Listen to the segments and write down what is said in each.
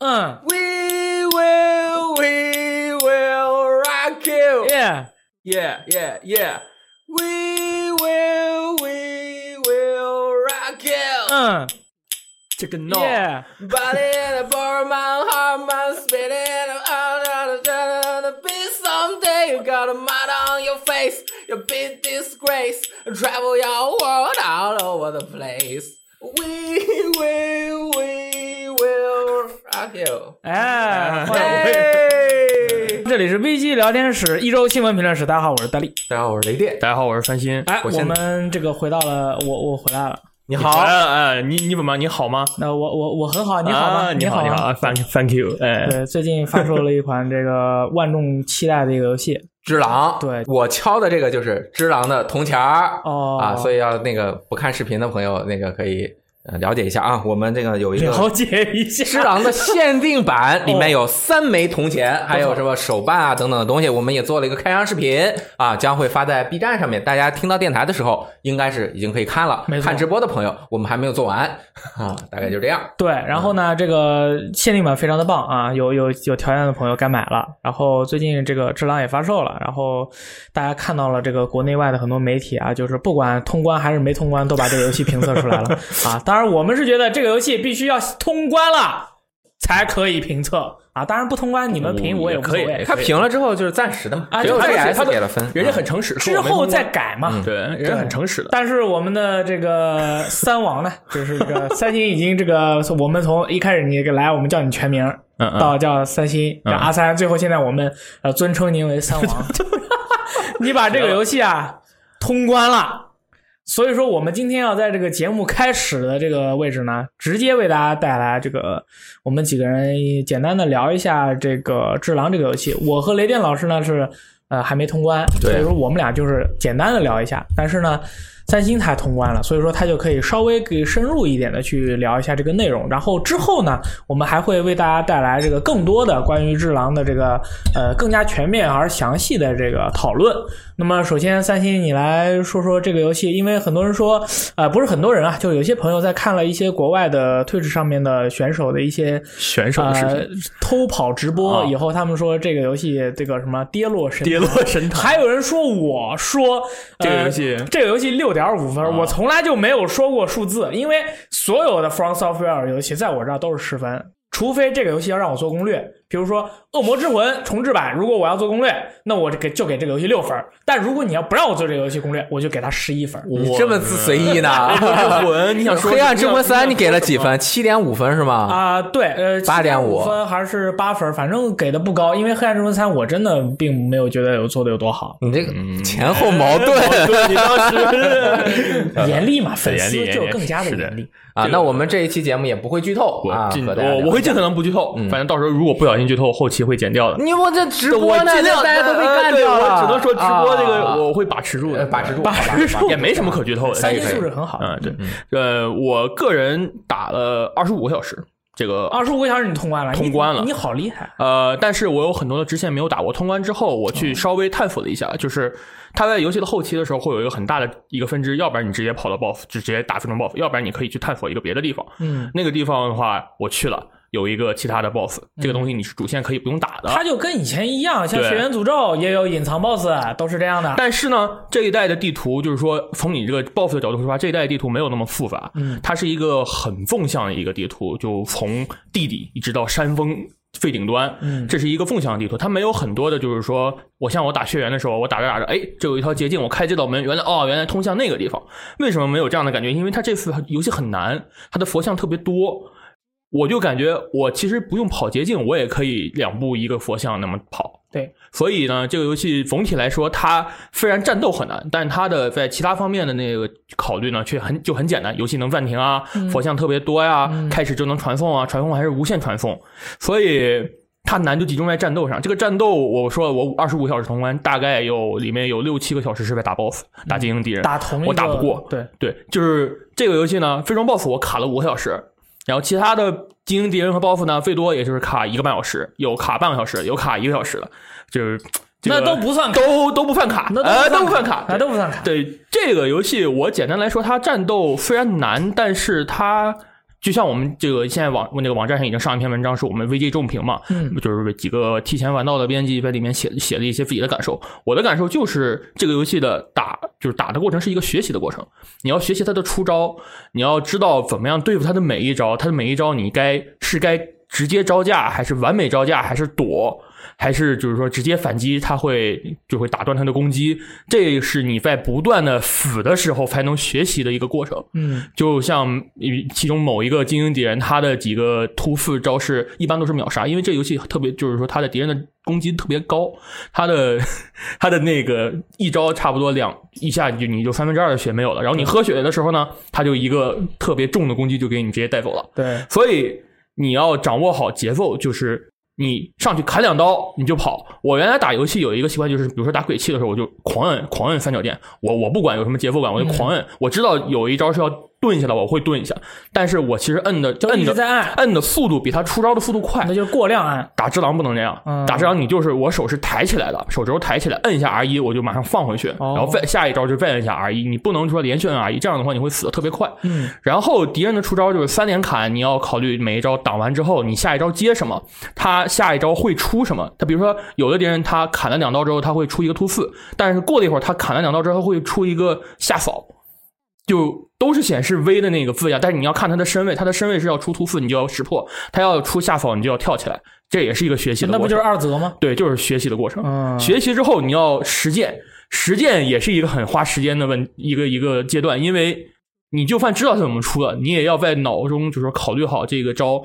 Uh. We will, we will rock you. Yeah. Yeah, yeah, yeah. We will, we will rock you. Uh. Chicken no. Yeah. Body and a bar, my heart, my spinning. I'm out of the beat someday. You got a mud on your face. You big disgrace. Travel your world all over the place. We will rock you. 哎，欢迎。嘿，这里是 VG 聊天室一周新闻评论室，大家好，我是大力。大家好，我是雷电。大家好，我是翻新。哎，我我们这个回到了，我我回来了。你好，哎，你你怎么你好吗？那我我我很好，你好吗？啊你好你好，thank thank you，哎，对，最近发售了一款这个万众期待的一个游戏只狼，对我敲的这个就是只狼的铜钱儿哦啊，所以要那个不看视频的朋友，那个可以呃了解一下啊。我们这个有一个了解一只下。狼的限定版，里面有三枚铜钱，还有什么手办啊等等的东西，我们也做了一个开箱视频啊，将会发在 B 站上面。大家听到电台的时候，应该是已经可以看了没。看直播的朋友，我们还没有做完啊，大概就这样。对，然后呢，这个限定版非常的棒啊，有有有条件的朋友该买了。然后最近这个《只狼》也发售了，然后大家看到了这个国内外的很多媒体啊，就是不管通关还是没通关，都把这个游戏评测出来了 啊。当然，我们是觉得这个游戏必须要通关了才可以评测啊。当然不通关你们评我也无所谓也可以，他评了之后就是暂时的嘛，只有啊就他 4S 他的给了分，人家很诚实，之后再改嘛。对，人家很诚实的。但是我们的这个三王呢，就是这个 三星已经这个，我们从一开始你这个来，我们叫你全名，嗯嗯，到叫三星，叫阿三，最后现在我们呃尊称您为三王。你把这个游戏啊通关了，所以说我们今天要在这个节目开始的这个位置呢，直接为大家带来这个我们几个人简单的聊一下这个《智狼》这个游戏。我和雷电老师呢是呃还没通关，所以说我们俩就是简单的聊一下。但是呢，三星他通关了，所以说他就可以稍微给深入一点的去聊一下这个内容。然后之后呢，我们还会为大家带来这个更多的关于《智狼》的这个呃更加全面而详细的这个讨论。那么首先，三星你来说说这个游戏，因为很多人说，呃，不是很多人啊，就有些朋友在看了一些国外的 Twitch 上面的选手的一些选手的视呃频，偷跑直播啊。以后，他们说这个游戏这个什么跌落神跌落神坛。还有人说我说这个游戏。呃这个游戏六点五分，我从来就没有说过数字，因为所有的 From Software 游戏在我这儿都是十分，除非这个游戏要让我做攻略，比如说《恶魔之魂》重置版，如果我要做攻略，那我就给就给这个游戏六分。但如果你要不让我做这个游戏攻略，我就给他十一分。你这么自随意呢？魂，你想说黑暗之魂三你给了几？分？七点五分是吗？啊、对，呃，8.5五分还是八分，反正给的不高，因为《黑暗之魂三》我真的并没有觉得有做的有多好，你这个前后矛盾对，你当时 严厉嘛，粉丝就更加的严厉。啊！那我们这一期节目也不会剧透我啊，我我会尽可能不剧透，反正到时候如果不小心剧透，后期会剪掉的。你我这直播呢，大家都被干对掉了。我只能说直播这啊个我会把持住的，呃把持住，把持住也没什么可剧透的。三星素质很好，嗯，对，呃，我个人打了二十五个小时，这个二十五个小时你通关了，通关了你你好厉害。呃，但是我有很多的支线没有打过。通关之后，我去稍微探索了一下，就是他在游戏的后期的时候会有一个很大的一个分支，要不然你直接跑到 BOSS 就直接打最终 BOSS，要不然你可以去探索一个别的地方。嗯，那个地方的话，我去了，有一个其他的 BOSS，这个东西你是主线可以不用打的。它就跟以前一样，像对《血源诅咒》也有隐藏 BOSS，都是这样的。但是呢，这一代的地图就是说，从你这个 BOSS 的角度出发，这一代的地图没有那么复杂，嗯，它是一个很纵向的一个地图，就从地底一直到山峰最顶端，嗯这是一个纵向的地图，它没有很多的，就是说，我像我打血缘的时候，我打着打着，哎，这有一条捷径，我开这道门，原来哦，原来通向那个地方，为什么没有这样的感觉？因为它这次游戏很难，它的佛像特别多。我就感觉我其实不用跑捷径，我也可以两步一个佛像那么跑。对，所以呢，这个游戏总体来说，它虽然战斗很难，但它的在其他方面的那个考虑呢，却很就很简单。游戏能暂停啊，佛像特别多呀，开始就能传送啊，传送还是无限传送，所以它难就集中在战斗上。这个战斗，我说了，我二十五小时通关，大概有里面有六七个小时是在打 BOSS，打精英敌人，打同我打不过。对，对，就是这个游戏呢，最终 BOSS 我卡了五个小时，然后其他的精英敌人和 BOSS 呢，最多也就是卡一个半小时，有卡半个小时，有卡一个小时的，就是、这个那都不算卡，都都不算卡，那呃都不都不犯卡，那都不算卡。对这个游戏，我简单来说，它战斗虽然难，但是它就像我们这个现在网那个网站上已经上一篇文章，是我们 VG 重评嘛，嗯，就是几个提前玩到的编辑在里面写写了一些自己的感受。我的感受就是这个游戏的打就是打的过程是一个学习的过程，你要学习它的出招，你要知道怎么样对付它的每一招，它的每一招你该是该直接招架，还是完美招架，还是躲。还是就是说直接反击，他会就会打断他的攻击，这是你在不断的死的时候才能学习的一个过程。嗯，就像其中某一个精英敌人，他的几个突刺招式一般都是秒杀，因为这游戏特别就是说他的敌人的攻击特别高，他的 他的那个一招差不多两一下就你就三分之二的血没有了，然后你喝血的时候呢，他就一个特别重的攻击就给你直接带走了。对，所以你要掌握好节奏，就是。你上去砍两刀你就跑。我原来打游戏有一个习惯，就是比如说打鬼泣的时候，我就狂摁狂摁三角键。我我不管有什么节奏感，我就狂摁。我知道有一招是要顿下来，我会顿一下。但是我其实摁的就摁的在按，摁的速度比他出招的速度快那。就是过量按。打只狼不能这样，嗯打只狼你就是我手是抬起来的，手肘抬起来，摁一下 R 一，我就马上放回去，哦然后再下一招就再摁一下 R 一，你不能说连续摁 R 一，这样的话你会死的特别快。嗯，然后敌人的出招就是三连砍，你要考虑每一招挡完之后，你下一招接什么，他下一招会出什么。他比如说有的敌人他砍了两刀之后，他会出一个突刺，但是过了一会儿他砍了两刀之后会出一个下扫，就都是显示 V 的那个字样。但是你要看他的身位，他的身位是要出突刺，你就要识破；他要出下扫，你就要跳起来。这也是一个学习的过程。那不就是二则吗？对，就是学习的过程。嗯，学习之后你要实践，实践也是一个很花时间的问一个一个阶段，因为你就算知道它怎么出了，你也要在脑中就是说考虑好这个招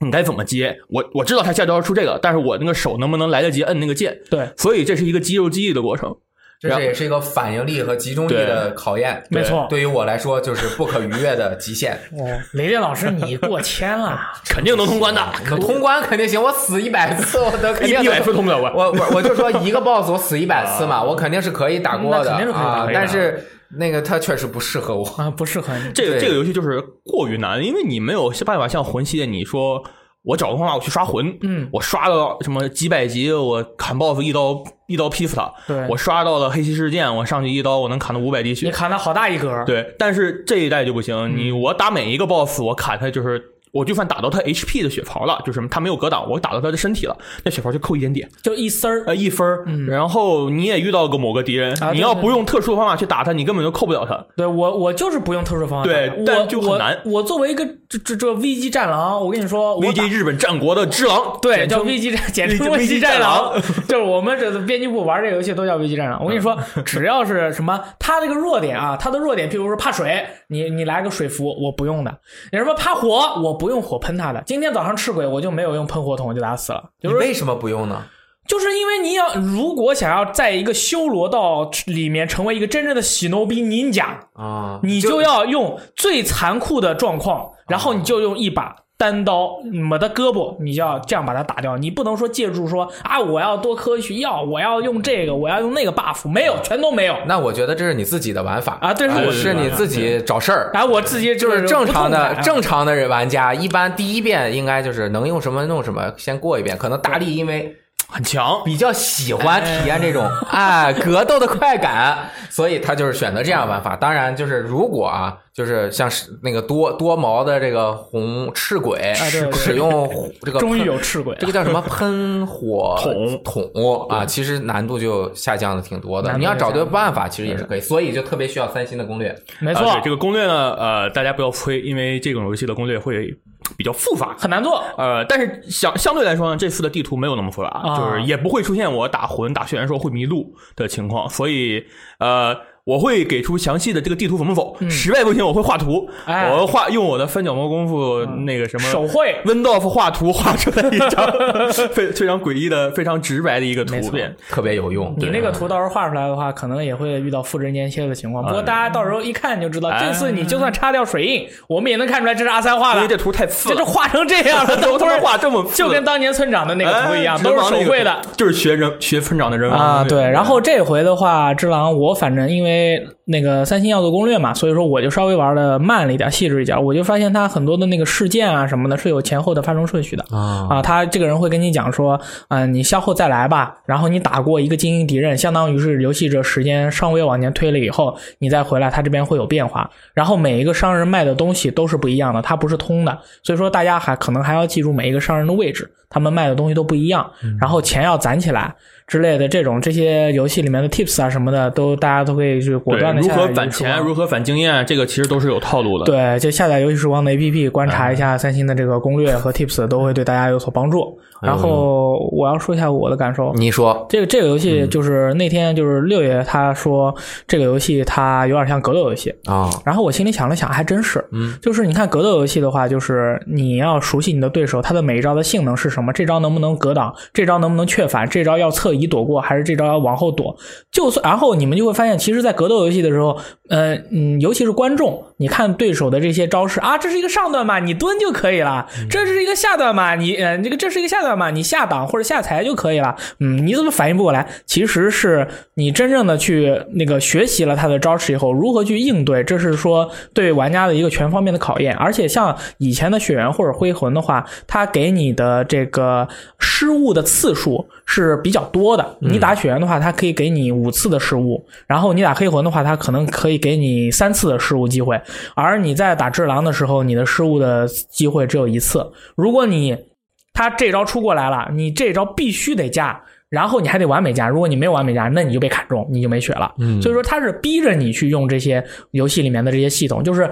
你该怎么接。我我知道他下招出这个，但是我那个手能不能来得及摁那个键？对，所以这是一个肌肉记忆的过程。这是也是一个反应力和集中力的考验。没错。对于我来说，就是不可逾越的极限。哦，雷电老师，你过千了。肯定能通关的，可通关肯定行，我死一百次我都肯定一一百次通不了关。我我我就说一个 boss 我死一百次嘛，我肯定是可以打过的肯定是可以打啊。但是那个它确实不适合我。啊，不适合你。这个这个游戏就是过于难，因为你没有办法像魂系列，你说我找个方法我去刷魂，嗯，我刷到什么几百级，我砍 BOSS 一刀一刀劈死他。对我刷到了黑骑士剑，我上去一刀我能砍到五百滴血你血。砍他好大一格。对，但是这一代就不行，你我打每一个 BOSS，我砍他就是。我就算打到他 HP 的血槽了，就是他没有格挡，我打到他的身体了，那血槽就扣一点点，就一丝儿。呃，一分儿。然后你也遇到过某个敌人，你要不用特殊的方法去打他，你根本就扣不了他。对我，我就是不用特殊方法。对我但就很难我我作为一个这这这 VG 战狼，我跟你说我打 VG 日本战国的之狼，对，叫简称 VG 战，简称 VG VG 战狼，就是我们这编辑部玩这个游戏都叫 VG 战狼。我跟你说，只要是什么，他这个弱点啊，他的弱点，譬如说怕水，你你来个水服，我不用的；你什么怕火，我不用火喷它的。今天早上赤鬼，我就没有用喷火筒，就打死了。就是你为什么不用呢？就是因为你要如果想要在一个修罗道里面成为一个真正的喜诺比 ninja，啊，你就要用最残酷的状况，然后你就用一把单刀，没得胳膊，你就要这样把它打掉。你不能说借助说啊，我要多科学药，我要用这个，我要用那个 buff，没有，全都没有。那我觉得这是你自己的玩法啊对是你自己找事儿。然后我自己就是正常的正常的人玩家，一般第一遍应该就是能用什么弄什么，先过一遍。可能大力因为很强。比较喜欢体验这种哎格斗的快感，所以他就是选择这样玩法。当然，就是如果啊，就是像是那个多多毛的这个红赤鬼，对对使用这个终于有赤鬼这个叫什么喷火 桶桶啊，其实难度就下降的挺多的。你要找对办法，其实也是可以。所以就特别需要三星的攻略。没错这个攻略呢，呃，大家不要吹，因为这种游戏的攻略会比较复杂。很难做。呃，但是相相对来说呢，这次的地图没有那么复杂，啊就是也不会出现我打魂打血缘时候会迷路的情况，所以呃，我会给出详细的这个地图怎么走，实在不行我会画图，我画用我的翻角猫功夫那个什么手绘。Windows 画图画出来一张 非非常诡异的、非常直白的一个没错。图片。特别有用，你那个图到时候画出来的话，可能也会遇到复制粘贴的情况。不过大家到时候一看就知道，哎这次你就算擦掉水印，我们也能看出来这是阿三画的。因为这图太次了，这就画成这样了，都他妈都是画这么次就跟当年村长的那个图一样，哎都是手绘的。，就是学人学村长的人王啊，对对，然后这回的话，之狼我反正因为那个三星要做攻略嘛，所以说我就稍微玩的慢了一点，细致一点。我就发现它很多的那个事件啊什么的，是有前后的发生顺序的啊啊。他这个人会跟你讲说，嗯、你消后再来吧，然后你打过一个精英敌人，相当于是游戏这时间稍微往前推了以后，你再回来，他这边会有变化。然后每一个商人卖的东西都是不一样的，它不是通的，所以说大家还可能还要记住每一个商人的位置，他们卖的东西都不一样，然后钱要攒起来。之类的这种这些游戏里面的 tips 啊什么的，都大家都可以去果断的如何返钱，如何返经验，这个其实都是有套路的。对，就下载游戏时光的 APP，观察一下三星的这个攻略和 tips，都会对大家有所帮助。然后我要说一下我的感受，你说。这个这个游戏就是那天就是六爷他说这个游戏它有点像格斗游戏，啊，然后我心里想了想，还真是，嗯，就是你看格斗游戏的话，就是你要熟悉你的对手，他的每一招的性能是什么，这招能不能格挡，这招能不能确反，这招要侧移躲过，还是这招要往后躲。就算然后你们就会发现，其实，在格斗游戏的时候，呃嗯，尤其是观众，你看对手的这些招式啊，这是一个上段嘛，你蹲就可以了；这是一个下段嘛，你呃这个这是一个下段嘛，你下档或者下踩就可以了。嗯，你怎么反应不过来？其实是你真正的去那个学习了他的招式以后，如何去应对，这是说对玩家的一个全方面的考验。而且像以前的血缘或者灰魂的话，它给你的这个失误的次数是比较多的。你打血缘的话，它可以给你五次的失误，然后你打黑魂的话，它可能可以给你三次的失误机会。而你在打智狼的时候，你的失误的机会只有一次。如果你他这招出过来了，你这招必须得加，然后你还得完美加。如果你没有完美加，那你就被砍中，你就没血了。嗯所以说他是逼着你去用这些游戏里面的这些系统，就是。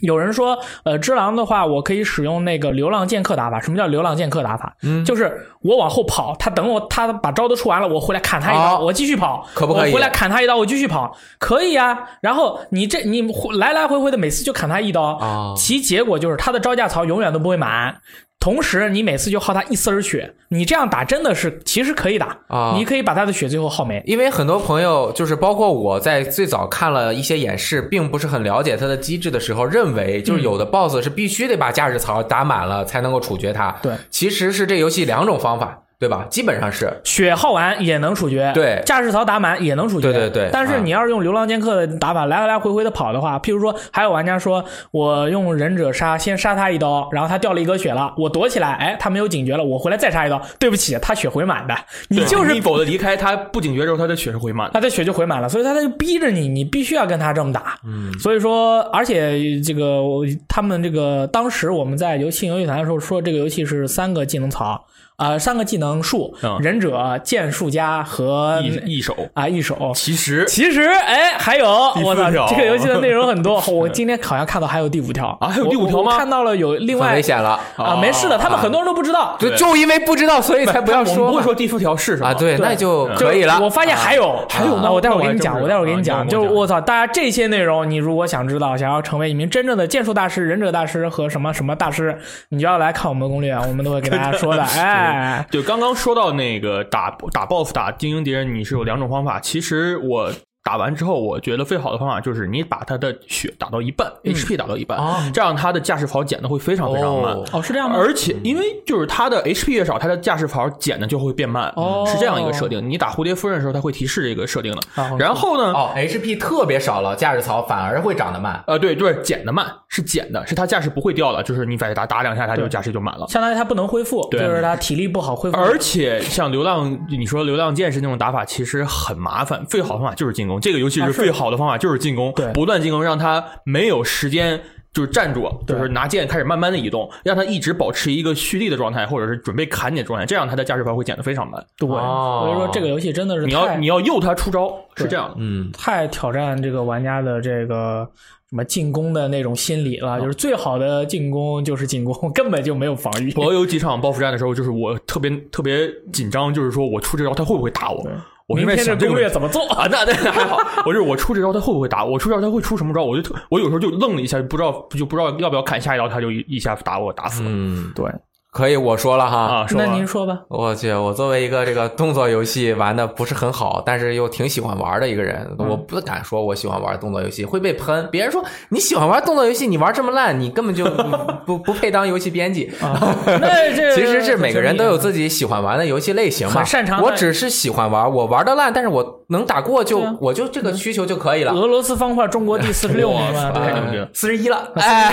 有人说，呃，只狼的话，我可以使用那个流浪剑客打法。什么叫流浪剑客打法？嗯，就是我往后跑，他等我，他把招都出完了，我回来砍他一刀，哦我继续跑，可不可以我回来砍他一刀，我继续跑，可以啊。然后你这你来来回回的每次就砍他一刀，啊其结果就是他的招架槽永远都不会满。同时，你每次就耗他一丝儿血，你这样打真的是其实可以打啊你可以把他的血最后耗没。因为很多朋友，就是包括我在最早看了一些演示，并不是很了解它的机制的时候，认为就是有的 BOSS 是必须得把驾驶槽打满了才能够处决它。对，其实是这游戏两种方法，对吧？基本上是血耗完也能处决，对驾驶槽打满也能处决，对对对啊但是你要是用流浪剑客的打法来来回回的跑的话，譬如说还有玩家说我用忍者杀，先杀他一刀，然后他掉了一格血了，我躲起来，哎，他没有警觉了，我回来再杀一刀，对不起，他血回满的，你就是你否的离开他不警觉之后，他的血是回满的。他的血就回满了，所以他他就逼着你，你必须要跟他这么打。嗯，所以说，而且这个我他们这个当时我们在游戏游戏团的时候说，这个游戏是三个技能槽，啊、三个技能术，嗯忍者、剑术家和一一手，啊一手。其实其实，哎，还有，第四我操，这个游戏的内容很多。我今天好像看到还有第五条啊还有第五条吗我我看到了有另外危险了。啊，没事的，他们很多人都不知道。就就因为不知道，所以才不要说不会说第四条是什么啊。对，那就就可以了。我发现还有，还有呢我待会儿给你讲，我待会儿给你讲。啊就是我我操，大家这些内容，你如果想知道，想要成为一名真正的剑术大师、忍者大师和什么什么大师，你就要来看我们的攻略，我们都会给大家说的。哎，就刚刚说到那个打打 BOSS 打精英敌人，你是有两种方法。其实我打完之后，我觉得最好的方法就是你把他的血打到一半、h p 打到一半，哦这样他的驾驶槽减的会非常非常慢。哦哦，是这样吗？而且，因为就是他的 HP 越少，他的驾驶槽减的就会变慢，哦是这样一个设定。你打蝴蝶夫人的时候，它会提示这个设定的。啊然后呢，哦，HP 特别少了，驾驶槽反而会长得慢。呃，对对，减的慢是减的，是他驾驶不会掉的，就是你再打打两下，他就对驾驶就满了。相当于他不能恢复，对就是他体力不好恢复。而且像流浪，你说流浪剑士那种打法其实很麻烦，最好的方法就是进攻。这个游戏啊是是最好的方法就是进攻，对不断进攻，让他没有时间。就是站住，就是拿剑开始慢慢的移动，让他一直保持一个蓄力的状态，或者是准备砍你的状态，这样他的驾驶牌会减得非常慢。对，哦所以说这个游戏真的是你要你要诱他出招，是这样的。嗯，太挑战这个玩家的这个什么进攻的那种心理了，就是最好的进攻就是进攻，根本就没有防御。我有几场报复战的时候，就是我特别特别紧张，就是说我出这招他会不会打我？我明天这攻略怎么做？啊，那那还好。我就是我出这招他会不会打我？我出这招他会出什么招？我就特我有时候就愣了一下，不知道就不知道要不要砍下一刀，他就一一下打我打死了。嗯，对，可以我说了哈。啊，说那您说吧。我去，我作为一个这个动作游戏玩的不是很好，但是又挺喜欢玩的一个人，我不敢说我喜欢玩动作游戏，会被喷。别人说你喜欢玩动作游戏，你玩这么烂，你根本就 不不不配当游戏编辑。啊，那这其实是每个人都有自己喜欢玩的游戏类型嘛。擅长我只是喜欢玩，我玩的烂，但是我能打过就啊我就这个需求就可以了。俄罗斯方块中国第四十六名嘛，哇对吧太牛逼了四十一了，哎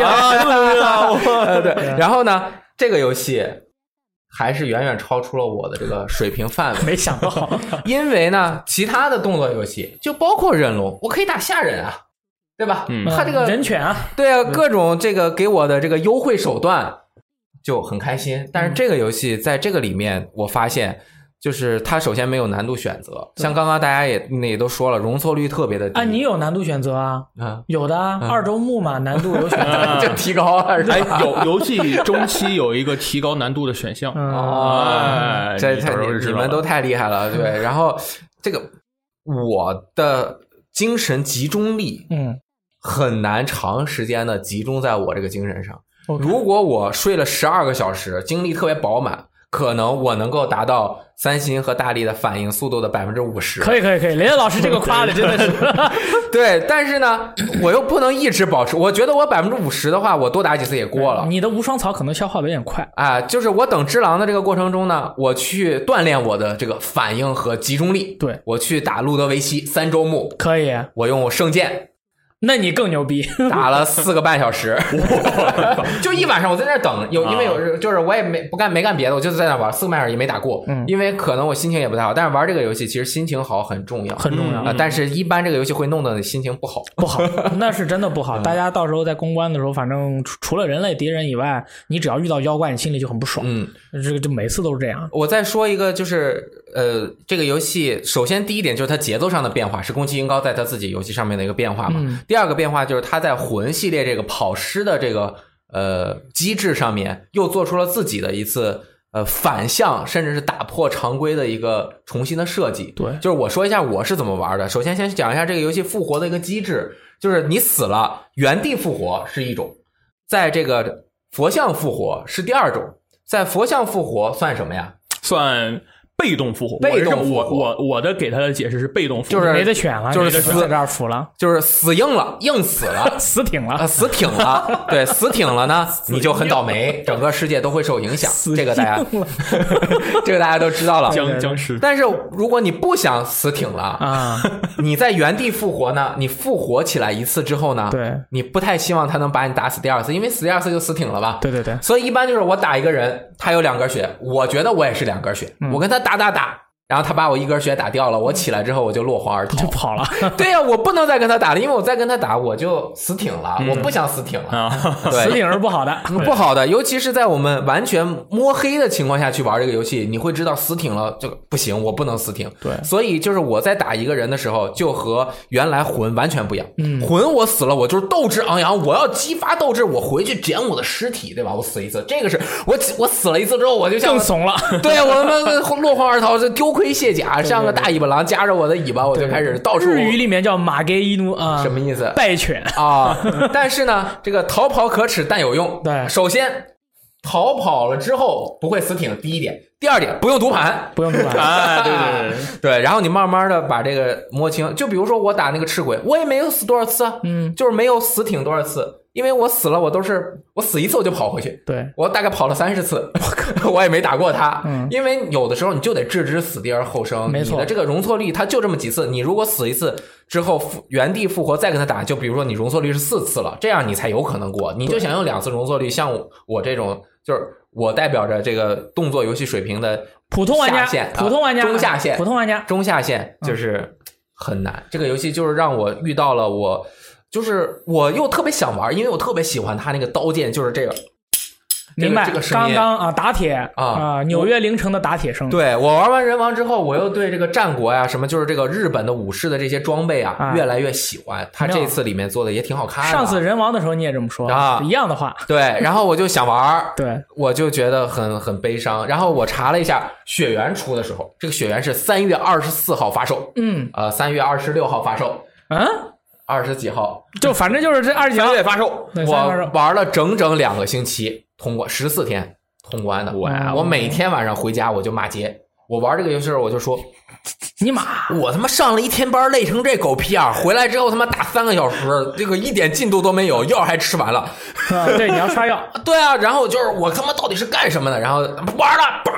对。然后呢，这个游戏还是远远超出了我的这个水平范围。没想到，因为呢，其他的动作游戏就包括忍龙，我可以打下忍啊，对吧？嗯他这个人犬啊，对啊，各种这个给我的这个优惠手段就很开心。但是这个游戏在这个里面，我发现就是它首先没有难度选择，像刚刚大家也那也都说了，容错率特别的低啊，你有难度选择啊？啊，有的啊，二周目嘛，难度有选择。啊就提高了是吧？哎，有游戏中期有一个提高难度的选项，嗯，哦哎，这太你们都太厉害了，对。然后这个我的精神集中力嗯，很难长时间的集中在我这个精神上。如果我睡了十二个小时，精力特别饱满，可能我能够达到三星和大力的反应速度的百分之五十。可以可以可以，雷雷老师这个夸的真的是，对，但是呢，我又不能一直保持。我觉得我百分之五十的话，我多打几次也过了。你的无双草可能消耗的有点快。啊，就是我等只狼的这个过程中呢，我去锻炼我的这个反应和集中力。对我去打路德维希三周目，可以，我用圣剑那你更牛逼。打了四个半小时，就一晚上我在那儿等，有因为有就是我也没不干没干别的，我就是在那玩四个半小时也没打过，嗯因为可能我心情也不太好，但是玩这个游戏其实心情好很重要，很重要啊、但是一般这个游戏会弄得你心情不好。不好，那是真的不嗯好。大家到时候在公关的时候，反正除除了人类敌人以外，你只要遇到妖怪，你心里就很不爽。嗯，这个就每次都是这样。我再说一个，就是呃，这个游戏首先第一点就是它节奏上的变化，是宫崎英高在他自己游戏上面的一个变化嘛。嗯第二个变化就是他在魂系列这个跑尸的这个呃机制上面，又做出了自己的一次呃反向，甚至是打破常规的一个重新的设计。对就是我说一下我是怎么玩的。首先先讲一下这个游戏复活的一个机制，就是你死了原地复活是一种，在这个佛像复活是第二种。在佛像复活算什么呀？算被动复活。被动我我复活我我的给他的解释是被动复活，就是没得选了，就是死在这儿服了，就是死硬了，硬死了。死挺啊，了。死挺了，对，死挺了呢，你就很倒霉，整个世界都会受影响。这个大家 这个大家都知道了。僵僵尸。但是如果你不想死挺了，啊，你在原地复活呢？你复活起来一次之后呢？对你不太希望他能把你打死第二次，因为死第二次就死挺了吧？对对对，所以一般就是我打一个人，他有两格血，我觉得我也是两格血，嗯我跟他打打打，然后他把我一根血打掉了，我起来之后我就落荒而逃就。跑了。对呀、我不能再跟他打了，因为我再跟他打我就死挺了，我不想死挺了。死挺是不好的。不好的，尤其是在我们完全摸黑的情况下去玩这个游戏，你会知道死挺了这个不行，我不能死挺。对所以就是我在打一个人的时候，就和原来魂完全不一样。嗯魂我死了，我就是斗志昂扬，我要激发斗志，我回去捡我的尸体，对吧？我死一次，这个是我我死了一次之后，我就像更怂了，对我他妈落荒而逃，就丢盔卸甲，像个大尾巴狼夹着我的尾巴，我就开始到处日语里面叫马给伊努啊，什么意思？败犬？啊，但是呢，这个逃跑可耻但有用。对首先逃跑了之后不会死挺，第一点；第二点不用读盘，不用读盘。哎，对对对，对，然后你慢慢的把这个摸清。就比如说我打那个赤鬼，我也没有死多少次啊，嗯，就是没有死挺多少次，因为我死了，我都是我死一次我就跑回去。对，我大概跑了三十次，我也没打过他，嗯因为有的时候你就得置之死地而后生，没错你的这个容错率它就这么几次，你如果死一次之后复原地复活再跟他打，就比如说你容错率是四次了，这样你才有可能过。你就想用两次容错率，像我我这种就是我代表着这个动作游戏水平的普通玩家普通玩家，啊中下线普通玩家。中下线就是很难。这个游戏就是让我遇到了我，就是我又特别想玩，因为我特别喜欢他那个刀剑，就是这个。明白这个，刚刚啊，打铁啊啊，纽约凌晨的打铁声，对我玩完人王之后，我又对这个战国呀，什么就是这个日本的武士的这些装备啊，啊越来越喜欢。他这次里面做的也挺好看的。上次人王的时候你也这么说啊一样的话，对，然后我就想玩，对，我就觉得很很悲伤。然后我查了一下，血缘出的时候，这个血缘是三月二十四号发售，嗯呃，三月二十六号发售，嗯，二十几号就反正就是这二十几号发售，我玩了整整两个星期，通过十四天通关的。哇我每天晚上回家我就骂街。我玩这个游戏的时候我就说，尼玛，我他妈上了一天班，累成这狗屁样，回来之后他妈打三个小时，这个一点进度都没有，药还吃完了。啊对，你要刷药，对啊，然后就是我他妈到底是干什么的？然后玩了，叭，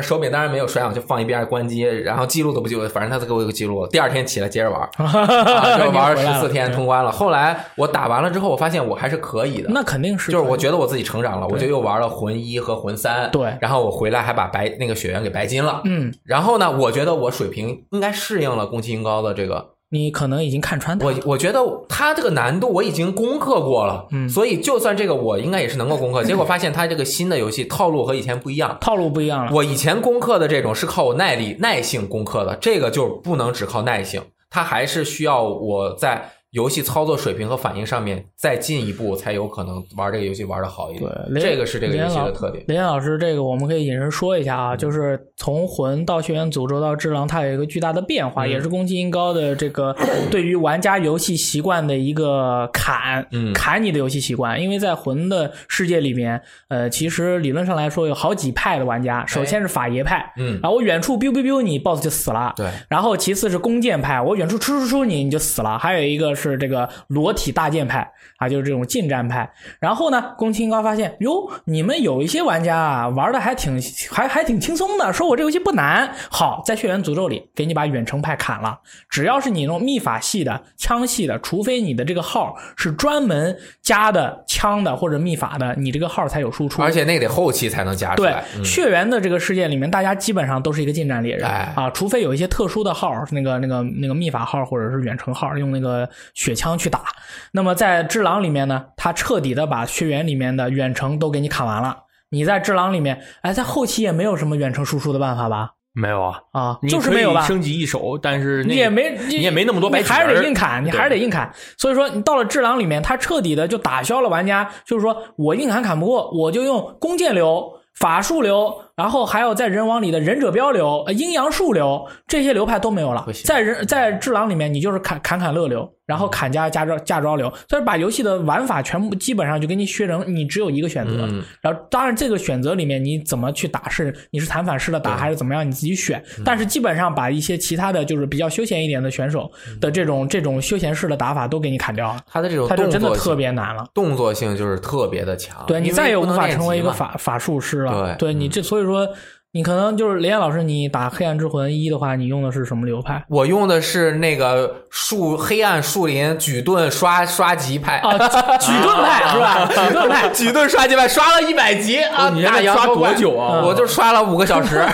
手柄当然没有摔上，就放一边关机，然后记录都不记录，反正他给我一个记录。第二天起来接着玩，啊、就玩了十四天通关了。后来我打完了之后，我发现我还是可以的。那肯定是，就是我觉得我自己成长了，我就又玩了魂一和魂三，对然后我回来还把白那个血缘给白金了，嗯，然后呢，我觉得我水平应该适应了宫崎英高的这个你可能已经看穿它我我觉得它这个难度我已经攻克过了，嗯所以就算这个我应该也是能够攻克。结果发现它这个新的游戏套路和以前不一样。套路不一样了。我以前攻克的这种是靠我耐力、耐性攻克的，这个就不能只靠耐性，它还是需要我在游戏操作水平和反应上面再进一步，才有可能玩这个游戏玩的好一点。对，这个是这个游戏的特点。林老师，这个我们可以引申说一下嗯啊，就是从魂到血缘诅咒到智狼，它有一个巨大的变化，嗯也是宫崎英高的这个 对于玩家游戏习惯的一个砍，嗯砍你的游戏习惯。因为在魂的世界里面，呃，其实理论上来说有好几派的玩家，首先是法爷派，嗯，然后我远处 biu biu biu 你 boss 就死了，对，然后其次是弓箭派，我远处出出出你你就死了。还有一个是这个裸体大剑派啊，就是这种近战派。然后呢，宫崎英高发现哟，你们有一些玩家啊玩的还挺还还挺轻松的，说我这游戏不难。好，在血缘诅咒里给你把远程派砍了，只要是你那种秘法系的、枪系的，除非你的这个号是专门加的枪的或者秘法的，你这个号才有输出。而且那个得后期才能加出对来。，嗯血缘的这个世界里面，大家基本上都是一个近战猎人、哎啊，除非有一些特殊的号，那个那个那个秘法号或者是远程号，用那个血枪去打。那么在智狼里面呢，他彻底的把血缘里面的远程都给你砍完了。你在智狼里面，哎，在后期也没有什么远程输出的办法吧？没有啊，啊，就是没有吧？升级一手，但是那你也没，你也没那么多白你还是得硬砍，你还是得硬砍。所以说，你到了智狼里面，他彻底的就打消了玩家，就是说我硬砍砍不过，我就用弓箭流、法术流，然后还有在人王里的忍者镖流、呃阴阳术流这些流派都没有了。在人在智狼里面，你就是砍砍砍乐流，然后砍加加招加招流，所以把游戏的玩法全部基本上就给你削成你只有一个选择。嗯。然后当然这个选择里面你怎么去打是你是弹反式的打还是怎么样你自己选，但是基本上把一些其他的就是比较休闲一点的选手的这种这种休闲式的打法都给你砍掉了，他的这种他就真的特别难了。动作性就是特别的强。对你再也无法成为一个法法术师了。对。你这所以说你可能就是雷燕老师，你打黑暗之魂一的话，你用的是什么流派？我用的是那个树黑暗树林举盾刷刷级派啊，举盾派是吧？举盾派。举盾刷级派刷了一百级啊！你现大在刷多久啊我就刷了五个小时。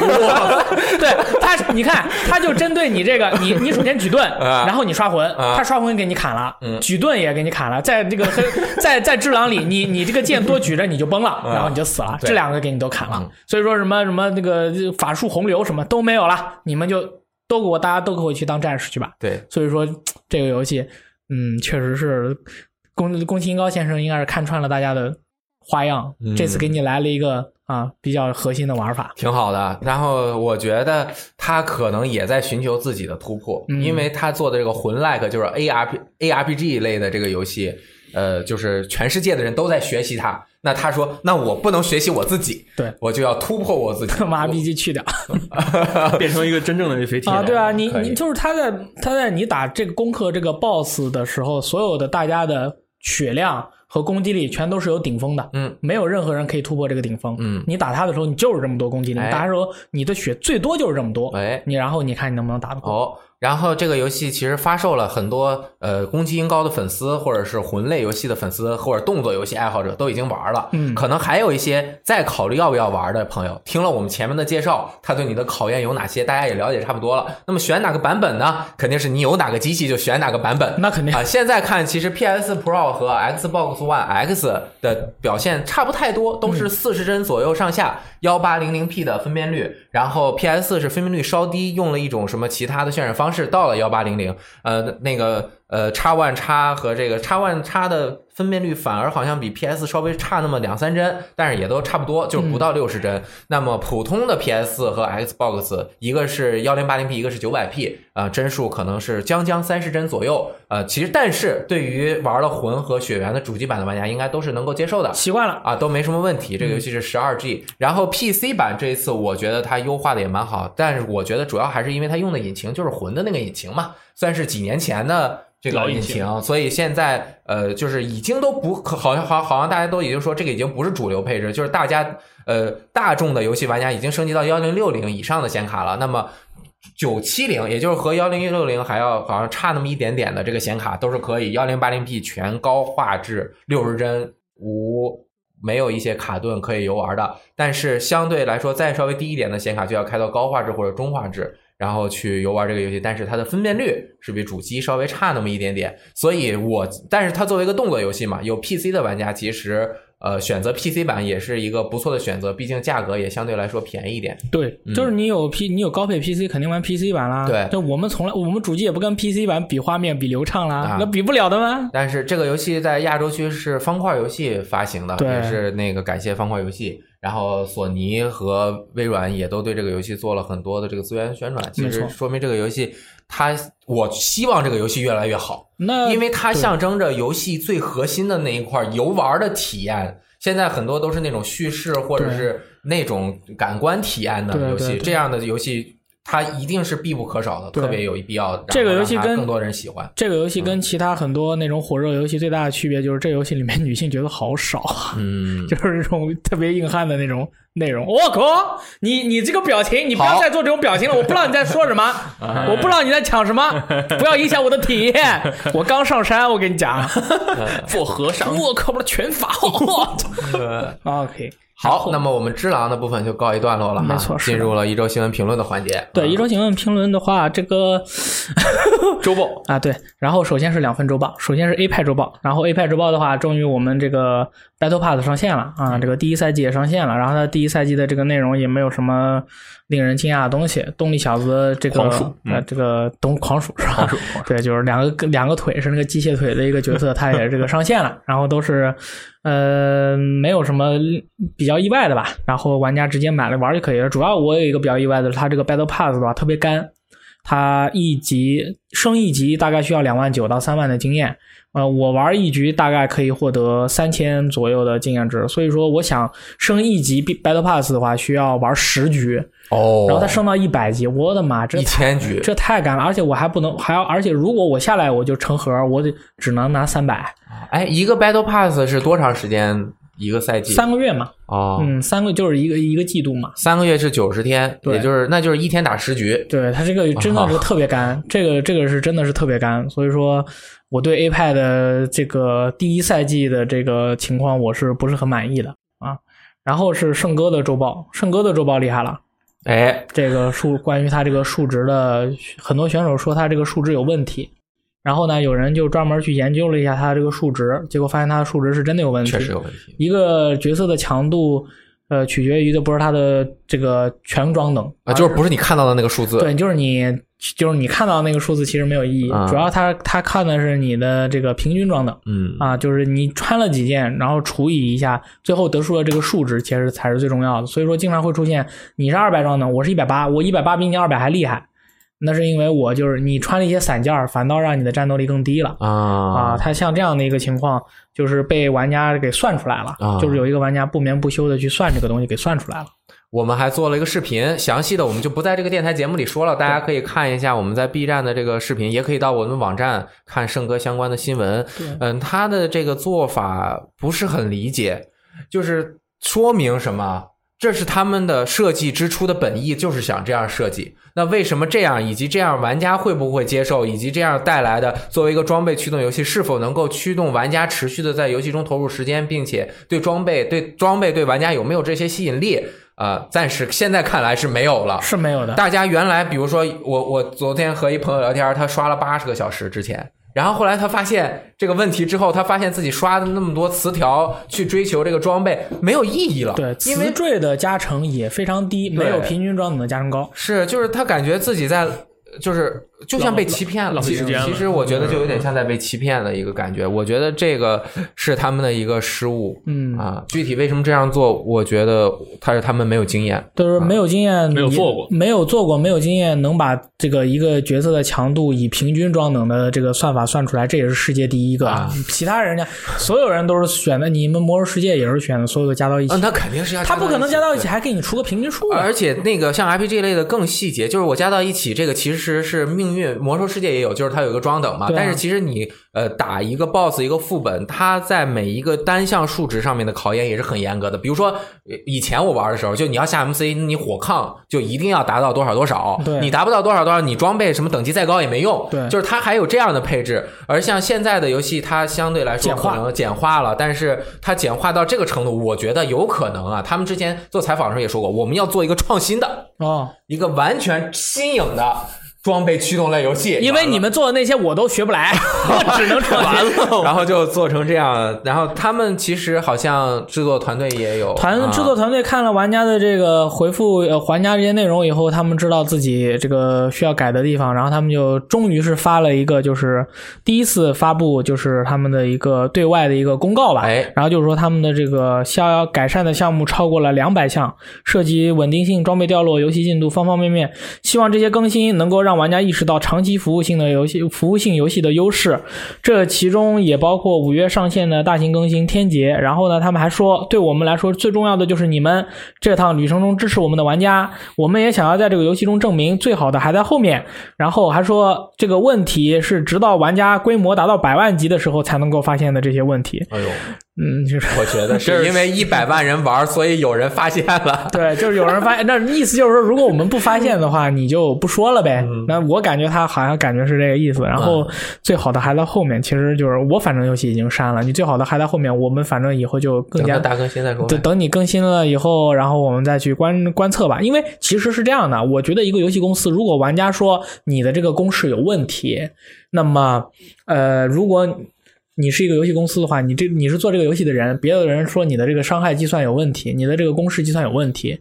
对他，你看，他就针对你这个，你你首先举盾，啊然后你刷魂，啊他刷魂给你砍了，嗯举盾也给你砍了，在这个黑在在智狼里，你你这个剑多举着你就崩了，然后你就死了，这两个给你都砍了嗯。所以说什么什么那个法术洪流什么都没有了，你们就都给我大家都给我去当战士去吧。对，所以说这个游戏，嗯，确实是宫宫崎英高先生应该是看穿了大家的花样，嗯这次给你来了一个啊比较核心的玩法。挺好的。然后我觉得他可能也在寻求自己的突破，嗯因为他做的这个魂 like 就是 A R P A R P G 类的这个游戏，呃，就是全世界的人都在学习他。那他说，那我不能学习我自己，对我就要突破我自己。他妈逼机去掉。变成一个真正的 FT 啊，对啊，你你就是他在他在你打这个攻克这个 BOSS 的时候，所有的大家的血量和攻击力全都是有顶峰的，嗯，没有任何人可以突破这个顶峰，嗯你打他的时候，你就是这么多攻击力，哎你打的时候你的血最多就是这么多，哎你然后你看你能不能打得过？哦，然后这个游戏其实发售了很多呃宫崎英高的粉丝，或者是魂类游戏的粉丝，或者动作游戏爱好者都已经玩了。嗯可能还有一些在考虑要不要玩的朋友，听了我们前面的介绍，他对你的考验有哪些，大家也了解差不多了。那么选哪个版本呢？肯定是你有哪个机器就选哪个版本。那肯定啊，现在看其实 PS Pro 和 Xbox One X 的表现差不太多，都是四十帧左右上下，幺八零零 P 的分辨率。然后 PS 是分辨率稍低，用了一种什么其他的渲染方方式，到了幺八零零。呃，那个呃叉万叉和这个叉万叉的分辨率反而好像比 PS 稍微差那么两三帧，但是也都差不多，就是不到六十帧。那么普通的 PS 和 Xbox，一个是幺零八零 P，一个是九百 P，啊，帧数可能是将将三十帧左右。呃，其实但是对于玩了魂和血缘的主机版的玩家，应该都是能够接受的。习惯了。啊，都没什么问题。这个游戏是十二 G，、然后 PC 版这一次我觉得它优化的也蛮好，但是我觉得主要还是因为它用的引擎就是魂的那个引擎嘛，算是几年前的这个引老引擎擎，所以现在呃就是已经都不可好像好好像大家都已经说这个已经不是主流配置，就是大家呃大众的游戏玩家已经升级到幺零六零以上的显卡了，那么。九七零，也就是和幺零六零还要好像差那么一点点的这个显卡，都是可以幺零八零 P 全高画质六十帧无没有一些卡顿可以游玩的。但是相对来说，再稍微低一点的显卡就要开到高画质或者中画质，然后去游玩这个游戏。但是它的分辨率是比主机稍微差那么一点点，所以我但是它作为一个动作游戏嘛，有 PC 的玩家其实。呃，选择 PC 版也是一个不错的选择，毕竟价格也相对来说便宜一点。对，就是你有 P，你有高配 PC，肯定玩 PC 版啦。对就我们从来我们主机也不跟 PC 版比画面、比流畅啦，啊那比不了的吗？但是这个游戏在亚洲区是方块游戏发行的，也是那个感谢方块游戏。然后索尼和微软也都对这个游戏做了很多的这个资源宣传，其实说明这个游戏它，我希望这个游戏越来越好，那因为它象征着游戏最核心的那一块游玩的体验。现在很多都是那种叙事或者是那种感官体验的游戏，这样的游戏它一定是必不可少的，特别有必要。这个游戏跟更多人喜欢。这个游戏跟其他很多那种火热游戏最大的区别就是，这游戏里面女性角色好少啊，嗯，就是那种特别硬汉的那种内容。我靠，你你这个表情，你不要再做这种表情了，我不知道你在说什么，我不知道你在抢什么，不要影响我的体验。我刚上山，我跟你讲，做和尚，我靠，我的拳法，OK。好，那么我们《只狼》的部分就告一段落了哈，没错进入了一周新闻评论的环节。对，啊一周新闻评论的话，这个 周报。啊，对，然后首先是两份周报，首先是 A 派周报，然后 A 派周报的话，终于我们这个 Battle Pass 上线了啊，这个第一赛季也上线了，然后它第一赛季的这个内容也没有什么令人惊讶的东西，动力小子这个呃这个东狂鼠是吧？对，就是两个两个腿是那个机械腿的一个角色，他也这个上线了，然后都是呃没有什么比较意外的吧，然后玩家直接买了玩就可以了。主要我有一个比较意外的是，它这个 Battle Pass 的话特别干，它一级升一级大概需要两万九到三万的经验，呃，我玩一局大概可以获得三千左右的经验值，所以说我想升一级 Battle Pass 的话需要玩十局，哦，然后它升到一百级，我的妈，这一千局，这太干了，而且我还不能还要，而且如果我下来我就成盒，我得只能拿三百，哎，一个 Battle Pass 是多长时间一个赛季？三个月嘛，哦，嗯，三个就是一个一个季度嘛。三个月是九十天，对也就是那就是一天打十局。对它这个真的是特别干，这个这个是真的是特别干，所以说我对 A 派的这个第一赛季的这个情况我是不是很满意的啊？然后是圣哥的周报，圣哥的周报厉害了，哎，这个数关于他这个数值的，很多选手说他这个数值有问题，然后呢，有人就专门去研究了一下他这个数值，结果发现他的数值是真的有问题，确实有问题。一个角色的强度，呃，取决于的不是他的这个全装等啊，就是不是你看到的那个数字。对，就是你，就是你看到那个数字其实没有意义，啊。主要他他看的是你的这个平均装等嗯。啊，就是你穿了几件，然后除以一下，最后得出的这个数值，其实才是最重要的。所以说，经常会出现你是二百装等，我是一百八，我一百八比你二百还厉害，那是因为我就是你穿了一些散件儿，反倒让你的战斗力更低了。啊，啊它像这样的一个情况，就是被玩家给算出来了，啊就是有一个玩家不眠不休的去算这个东西，给算出来了。我们还做了一个视频，详细的我们就不在这个电台节目里说了，大家可以看一下我们在 B 站的这个视频，也可以到我们网站看圣哥相关的新闻。嗯，他的这个做法不是很理解，就是说明什么？这是他们的设计之初的本意，就是想这样设计。那为什么这样，以及这样玩家会不会接受，以及这样带来的作为一个装备驱动游戏，是否能够驱动玩家持续的在游戏中投入时间，并且对装备、对装备、对玩家有没有这些吸引力？呃，暂时现在看来是没有了。是没有的，大家原来，比如说我我昨天和一朋友聊天，他刷了八十个小时之前，然后后来他发现这个问题之后，他发现自己刷的那么多词条去追求这个装备没有意义了，对，因词缀的加成也非常低，没有平均装等的加成高。是就是他感觉自己在就是就像被欺骗了。其实其实我觉得就有点像在被欺骗的一个感觉。我觉得这个是他们的一个失误。嗯啊，具体为什么这样做，我觉得他是他们没有经验。就是没有经验，没有做过没有做过，没有经验，能把这个一个角色的强度以平均装等的这个算法算出来，这也是世界第一个。啊其他人家所有人都是选的，你们魔兽世界也是选的，所有的加到一起，嗯，他肯定是要他不可能加到一起还给你出个平均数啊。而且那个像 RPG 类的更细节，就是我加到一起，这个其实是命运。魔兽世界也有，就是它有一个装等嘛。啊但是其实你呃打一个 BOSS 一个副本，它在每一个单项数值上面的考验也是很严格的。比如说呃以前我玩的时候，就你要下 MC，你火抗就一定要达到多少多少，你达不到多少多少，你装备什么等级再高也没用。对就是它还有这样的配置。而像现在的游戏，它相对来说可能简化了，但是它简化到这个程度，我觉得有可能啊。他们之前做采访的时候也说过，我们要做一个创新的。哦，一个完全新颖的装备驱动类游戏，因为你们做的那些我都学不来，我只能传完了。然后就做成这样，然后他们其实好像制作团队也有团啊制作团队看了玩家的这个回复，呃，玩家这些内容以后，他们知道自己这个需要改的地方，然后他们就终于是发了一个，就是第一次发布，就是他们的一个对外的一个公告吧。哎然后就是说他们的这个逍遥改善的项目超过了两百项，涉及稳定性、装备掉落、游戏进度方方面面。希望这些更新能够让玩家意识到长期服务性的游戏、服务性游戏的优势。这其中也包括五月上线的大型更新《天劫》。然后呢，他们还说，对我们来说最重要的就是你们这趟旅程中支持我们的玩家。我们也想要在这个游戏中证明，最好的还在后面。然后还说，这个问题是直到玩家规模达到百万级的时候才能够发现的这些问题。哎呦，嗯，就是。我觉得是因为一百万人玩，所以有人发现了。对，就是有人发现，那意思就是说，如果我们不发现的话，你就不说了呗。那我感觉他好像感觉是这个意思。然后最好的还在后面，其实就是我反正游戏已经删了，你最好的还在后面，我们反正以后就更加大更新再说呗。等等你更新了以后，然后我们再去观观测吧。因为其实是这样的，我觉得一个游戏公司，如果玩家说你的这个公式有问题，那么呃，如果你是一个游戏公司的话，你这你是做这个游戏的人，别的人说你的这个伤害计算有问题，你的这个公式计算有问题，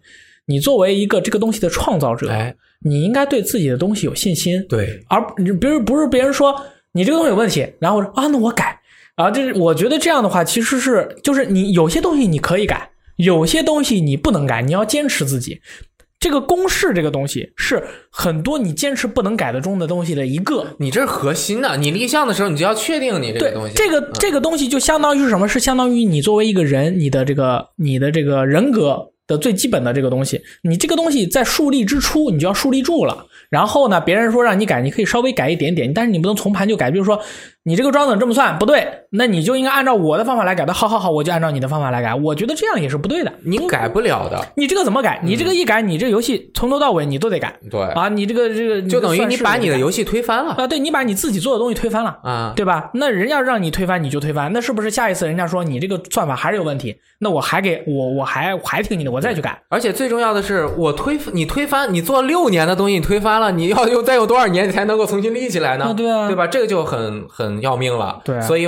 你作为一个这个东西的创造者，哎，你应该对自己的东西有信心。对，而比如不是别人说你这个东西有问题，然后说啊，那我改啊，这是我觉得这样的话其实是就是你有些东西你可以改，有些东西你不能改，你要坚持自己。这个公式这个东西是很多你坚持不能改的中的东西的一个。你这是核心的。你立项的时候，你就要确定你这个对东西。，这个这个东西就相当于是什么？是相当于你作为一个人，你的这个你的这个人格的最基本的这个东西，你这个东西在树立之初，你就要树立住了。然后呢，别人说让你改，你可以稍微改一点点，但是你不能从盘就改。比如说，你这个装等这么算不对，那你就应该按照我的方法来改的。好好好，我就按照你的方法来改。我觉得这样也是不对的。你改不了的。你这个怎么改？你这个一改，你这游戏从头到尾你都得改对，啊！你这个这个就等于你把你的游游戏推翻了啊，对你把你自己做的东西推翻了。啊。对吧？那人家让你推翻你就推翻，那是不是下一次人家说你这个算法还是有问题？那我还给我我还我还听你的，我再去改。而且最重要的是，我推你推翻你做六年的东西，你推翻了，你要用再用多少年你才能够重新立起来呢？啊对啊对吧？这个就很很要命了。对啊所以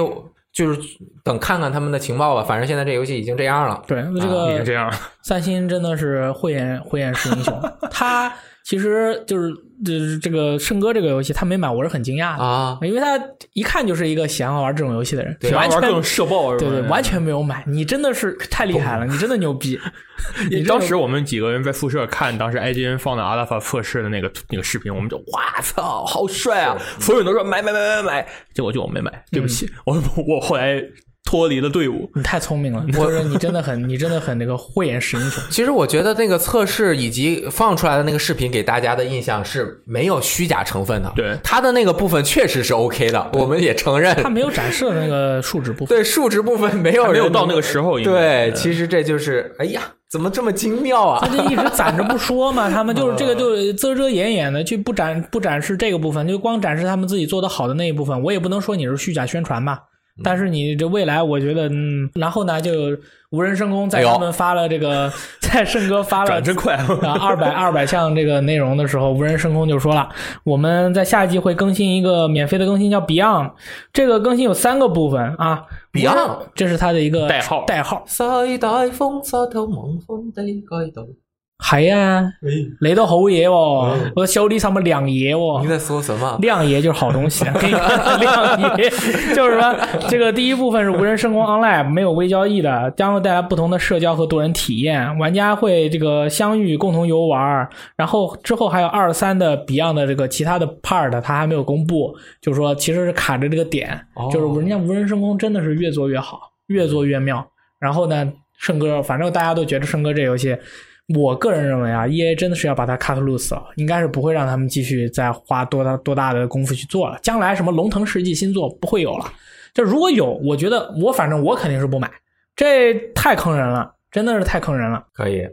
就是等看看他们的情报吧。反正现在这游戏已经这样了。对，这个已经这样了。三星真的是慧眼慧眼识英雄，他其实就是就是这个圣歌这个游戏他没买，我是很惊讶的，啊，因为他一看就是一个喜欢玩这种游戏的人，对完全玩各种社爆对对完全没有买。你真的是太厉害了，你真的牛逼。你当时我们几个人在宿舍看当时 IGN 放的阿拉法测试的那个那个视频，我们就哇操，好帅啊！所有人都说买买买买买，结果就我没买，对不起，我我后来脱离了队伍。你太聪明了，就是你真的很你真的很那个慧眼识英雄。其实我觉得那个测试以及放出来的那个视频给大家的印象是没有虚假成分的。对他的那个部分确实是 OK 的，我们也承认。他没有展示那个数值部分。对数值部分没有没有到那个时候对，其实这就是，哎呀，怎么这么精妙啊他？就一直攒着不说嘛，他们就是这个就遮遮掩掩的去不展不展示这个部分，就光展示他们自己做的好的那一部分。我也不能说你是虚假宣传吧，但是你这未来，我觉得，嗯，然后呢，就无人升空在他们发了这个，在圣哥发了转真快，啊，二百二百项这个内容的时候，无人升空就说了，我们在下一季会更新一个免费的更新，叫 Beyond。这个更新有三个部分啊 Beyond 这是它的一个代号代号。西大風沙透望風的街道。系啊，你都好嘢喎，我手里上面亮嘢喎你。在说什么？亮爷就是好东西，亮爷就是说，这个第一部分是无人升空 online，没有微交易的，将会带来不同的社交和多人体验，玩家会这个相遇，共同游玩。然后之后还有二三的 Beyond 的这个其他的 part，它还没有公布，就是说其实是卡着这个点，哦就是人家无人升空真的是越做越好，越做越妙。然后呢，圣哥，反正大家都觉得圣哥这游戏。我个人认为啊，E A 真的是要把它 cut loose 了，应该是不会让他们继续再花多大多大的功夫去做了。将来什么龙腾世纪新作不会有了，就如果有，我觉得我反正我肯定是不买，这太坑人了，真的是太坑人了。可以，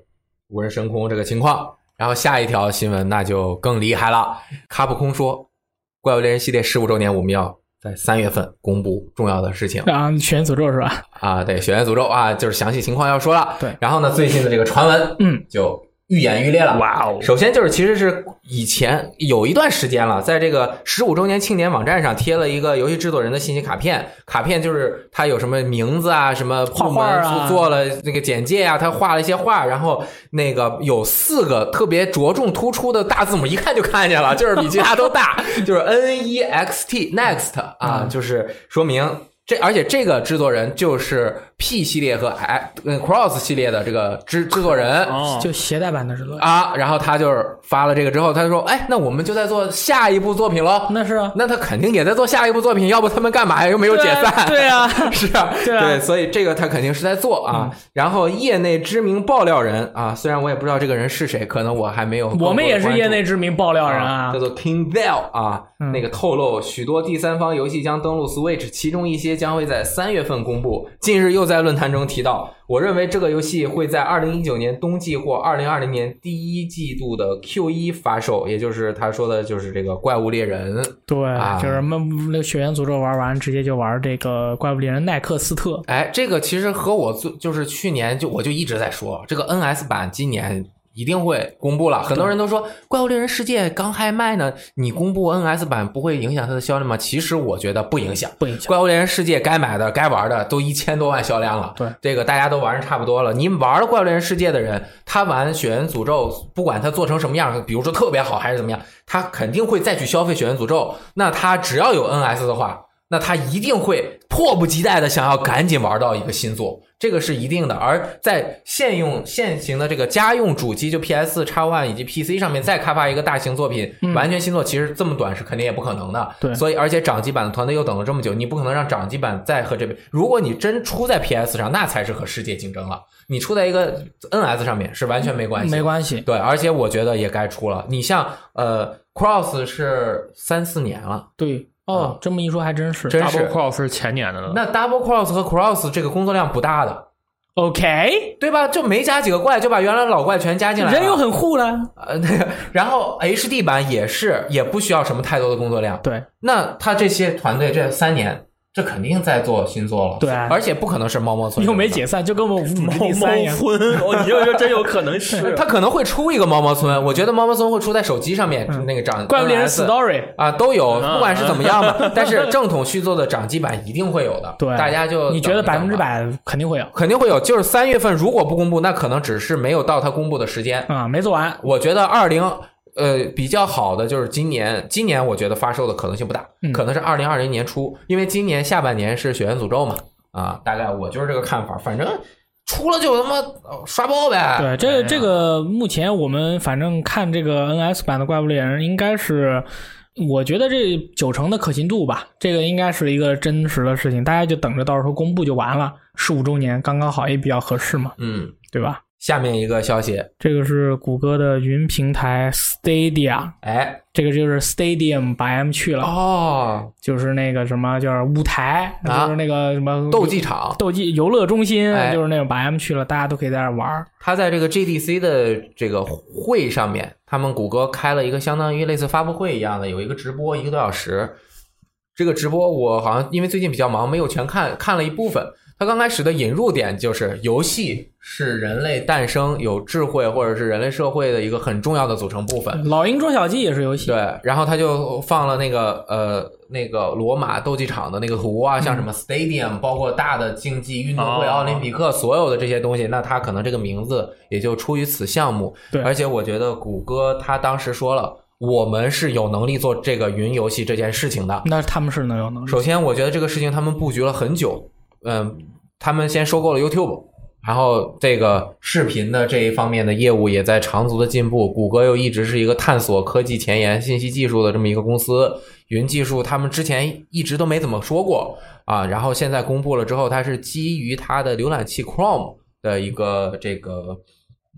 无人升空这个情况。然后下一条新闻那就更厉害了，卡普空说，《怪物猎人》系列十五周年，我们要在三月份公布重要的事情啊，血源诅咒是吧？啊，对，血源诅咒啊，就是详细情况要说了。对然后呢，最近的这个传闻，嗯，就愈演愈烈了。哇哦首先就是，其实是以前有一段时间了，在这个十五周年庆典网站上贴了一个游戏制作人的信息卡片，卡片就是他有什么名字啊，什么部门画画啊做了那个简介啊，他画了一些画，然后那个有四个特别着重突出的大字母，一看就看见了，就是比其他都大，就是 N E X T Next 啊，就是说明。这而且这个制作人就是 P 系列和 X 嗯 Cross 系列的这个制制作人，哦，就携带版的制作人，啊，然后他就是发了这个之后，他就说：“哎，那我们就在做下一部作品喽。那是啊，那他肯定也在做下一部作品，要不他们干嘛呀？又没有解散。对啊，是啊，对所以这个他肯定是在做啊。然后业内知名爆料人啊，虽然我也不知道这个人是谁，可能我还没有我们也是业内知名爆料人啊叫，做 King Bell 啊，嗯那个透露许多第三方游戏将登陆 Switch，其中一些将会在三月份公布。近日又在论坛中提到，我认为这个游戏会在二零一九年冬季或二零二零年第一季度的 Q 一发售，也就是他说的就是这个怪物猎人。对，啊就是那那个血缘诅咒玩完，直接就玩这个怪物猎人奈克斯特，哎，这个其实和我最就是去年就我就一直在说，这个 NS 版今年一定会公布了。很多人都说《怪物猎人世界》刚开卖呢，你公布 NS 版不会影响它的销量吗？其实我觉得不影响。不影响。怪物猎人世界该买的、该玩的都一千多万销量了。对，这个大家都玩的差不多了。你玩了怪物猎人世界的人，他玩血源诅咒，不管他做成什么样，比如说特别好还是怎么样，他肯定会再去消费血源诅咒。那他只要有 NS 的话，那他一定会迫不及待的想要赶紧玩到一个新作，这个是一定的。而在现用现行的这个家用主机，就 PS、X One 以及 PC 上面再开发一个大型作品，完全新作，其实这么短是肯定也不可能的。对所以而且掌机版的团队又等了这么久，你不可能让掌机版再和这边。如果你真出在 PS 上，那才是和世界竞争了。你出在一个 NS 上面是完全没关系，没关系，对，而且我觉得也该出了。你像呃，Cross 是三四年了，对哦，这么一说还真是。Double 是。Cross 是前年的了，那 Double Cross 和 Cross 这个工作量不大的，OK，对吧？就没加几个怪，就把原来老怪全加进来了。人又很护了。呃那个，然后 HD 版也是，也不需要什么太多的工作量。对，那他这些团队这三年，这肯定在做新作了。对而且不可能是猫猫村，又没解散，就跟我们五第三一样。村，哦，你这个真有可能是 他可能会出一个猫猫村，我觉得猫猫村会出在手机上面，那个掌嗯怪物猎人 Story，啊都有，嗯不管是怎么样吧，但是正统续作的掌机版一定会有的。对，大家就你觉得百分之百肯定会有肯定会有，就是三月份如果不公布，那可能只是没有到它公布的时间。啊？没做完，我觉得二零呃比较好的就是今年，今年我觉得发售的可能性不大，嗯可能是二零二零年初，因为今年下半年是血源诅咒嘛，啊，大概我就是这个看法，反正出了就他妈呃刷爆呗。对，这个这个目前我们反正看这个 NS 版的怪物猎人，应该是我觉得这九成的可信度吧，这个应该是一个真实的事情，大家就等着到时候公布就完了，十五周年刚刚好也比较合适嘛，嗯，对吧？下面一个消息，这个是谷歌的云平台 Stadia，哎，这个就是 Stadium 把 M 去了，哦，就是那个什么叫舞台，啊。就是那个什么斗技场，斗技游乐中心，哎。就是那种把 M 去了，大家都可以在那玩儿。他在这个 GDC 的这个会上面，他们谷歌开了一个相当于类似发布会一样的，有一个直播一个多小时。这个直播我好像因为最近比较忙，没有全看，看了一部分。它刚开始的引入点就是游戏是人类诞生有智慧或者是人类社会的一个很重要的组成部分。老鹰捉小鸡也是游戏，对，然后他就放了那个呃那个罗马斗技场的那个图啊，像什么 Stadium，包括大的竞技运动会、哦奥林匹克所有的这些东西，那他可能这个名字也就出于此项目。对而且我觉得谷歌他当时说了，我们是有能力做这个云游戏这件事情的。那他们是能有能力。首先，我觉得这个事情他们布局了很久，嗯，他们先收购了 YouTube，然后这个视频的这一方面的业务也在长足的进步。谷歌又一直是一个探索科技前沿、信息技术的这么一个公司，云技术他们之前一直都没怎么说过啊，然后现在公布了之后，它是基于它的浏览器 Chrome 的一个这个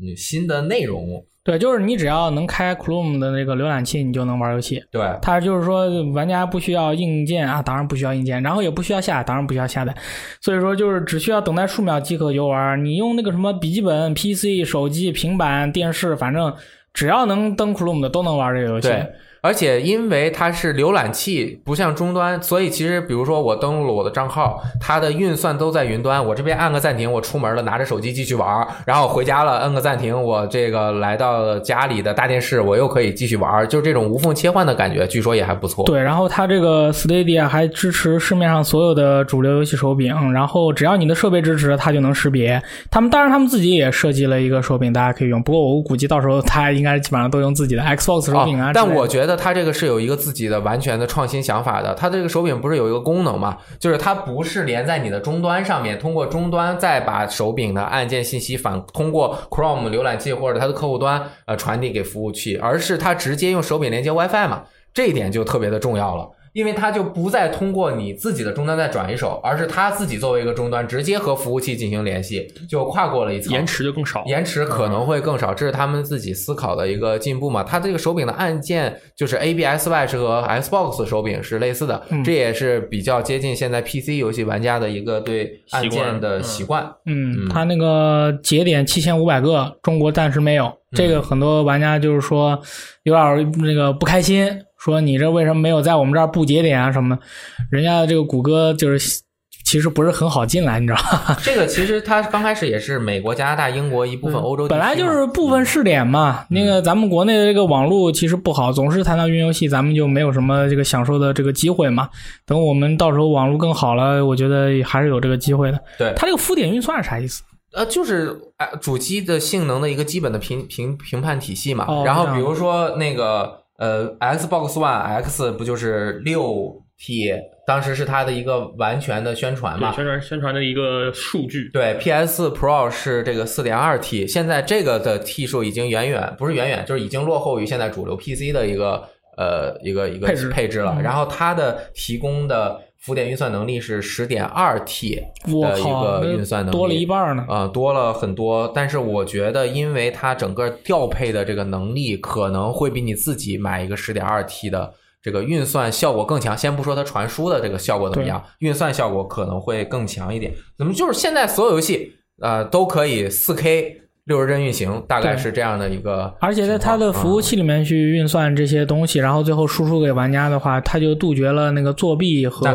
嗯新的内容，对，就是你只要能开 Chrome 的那个浏览器，你就能玩游戏。对，它就是说，玩家不需要硬件啊，当然不需要硬件，然后也不需要下，当然不需要下载，所以说就是只需要等待数秒即可游玩。你用那个什么笔记本、PC、手机、平板、电视，反正只要能登 Chrome 的都能玩这个游戏。对，而且因为它是浏览器，不像终端，所以其实比如说我登录了我的账号，它的运算都在云端，我这边按个暂停，我出门了，拿着手机继续玩，然后回家了，摁个暂停，我这个来到家里的大电视，我又可以继续玩，就是这种无缝切换的感觉，据说也还不错。对，然后它这个 Stadia 还支持市面上所有的主流游戏手柄，然后只要你的设备支持，它就能识别。他们当然他们自己也设计了一个手柄，大家可以用。不过我估计到时候它应该基本上都用自己的 Xbox 手柄啊。但我觉得它这个是有一个自己的完全的创新想法的。它这个手柄不是有一个功能嘛？就是它不是连在你的终端上面，通过终端再把手柄的按键信息反通过 Chrome 浏览器或者它的客户端呃传递给服务器，而是它直接用手柄连接 WiFi 嘛。这一点就特别的重要了。因为它就不再通过你自己的终端再转一手，而是它自己作为一个终端，直接和服务器进行联系，就跨过了一层，延迟就更少，延迟可能会更少，这是他们自己思考的一个进步嘛。它这个手柄的按键就是 ABS-Watch 和 Xbox 手柄是类似的，嗯这也是比较接近现在 PC 游戏玩家的一个对按键的习惯。嗯，它那个节点七千五百个，中国暂时没有。这个很多玩家就是说有点那个不开心，说你这为什么没有在我们这儿布节点啊什么的？人家的这个谷歌就是其实不是很好进来，你知道吧？这个其实它刚开始也是美国、加拿大、英国一部分欧洲本来就是部分试点嘛。那个咱们国内的这个网络其实不好，总是谈到云游戏，咱们就没有什么这个享受的这个机会嘛。等我们到时候网络更好了，我觉得还是有这个机会的。对它这个浮点运算是啥意思？呃，就是呃主机的性能的一个基本的评评评判体系嘛。哦然后比如说那个呃，Xbox One X 不就是六 T？当时是它的一个完全的宣传嘛。宣传宣传的一个数据，对，PS Pro 是这个四点二 T，现在这个的 T 数已经远远不是远远，就是已经落后于现在主流 PC 的一个呃一个一个配置配置了。嗯然后它的提供的浮点运算能力是十点二 T 的一，个运算能力，多了一半呢。啊、多了很多。但是我觉得，因为它整个调配的这个能力，可能会比你自己买一个十点二 T 的这个运算效果更强。先不说它传输的这个效果怎么样，运算效果可能会更强一点。怎么就是现在所有游戏呃都可以四 K 六十帧运行，大概是这样的一个。而且在它的服务器里面去运算这些东西，然后最后输出给玩家的话，它就杜绝了那个作弊和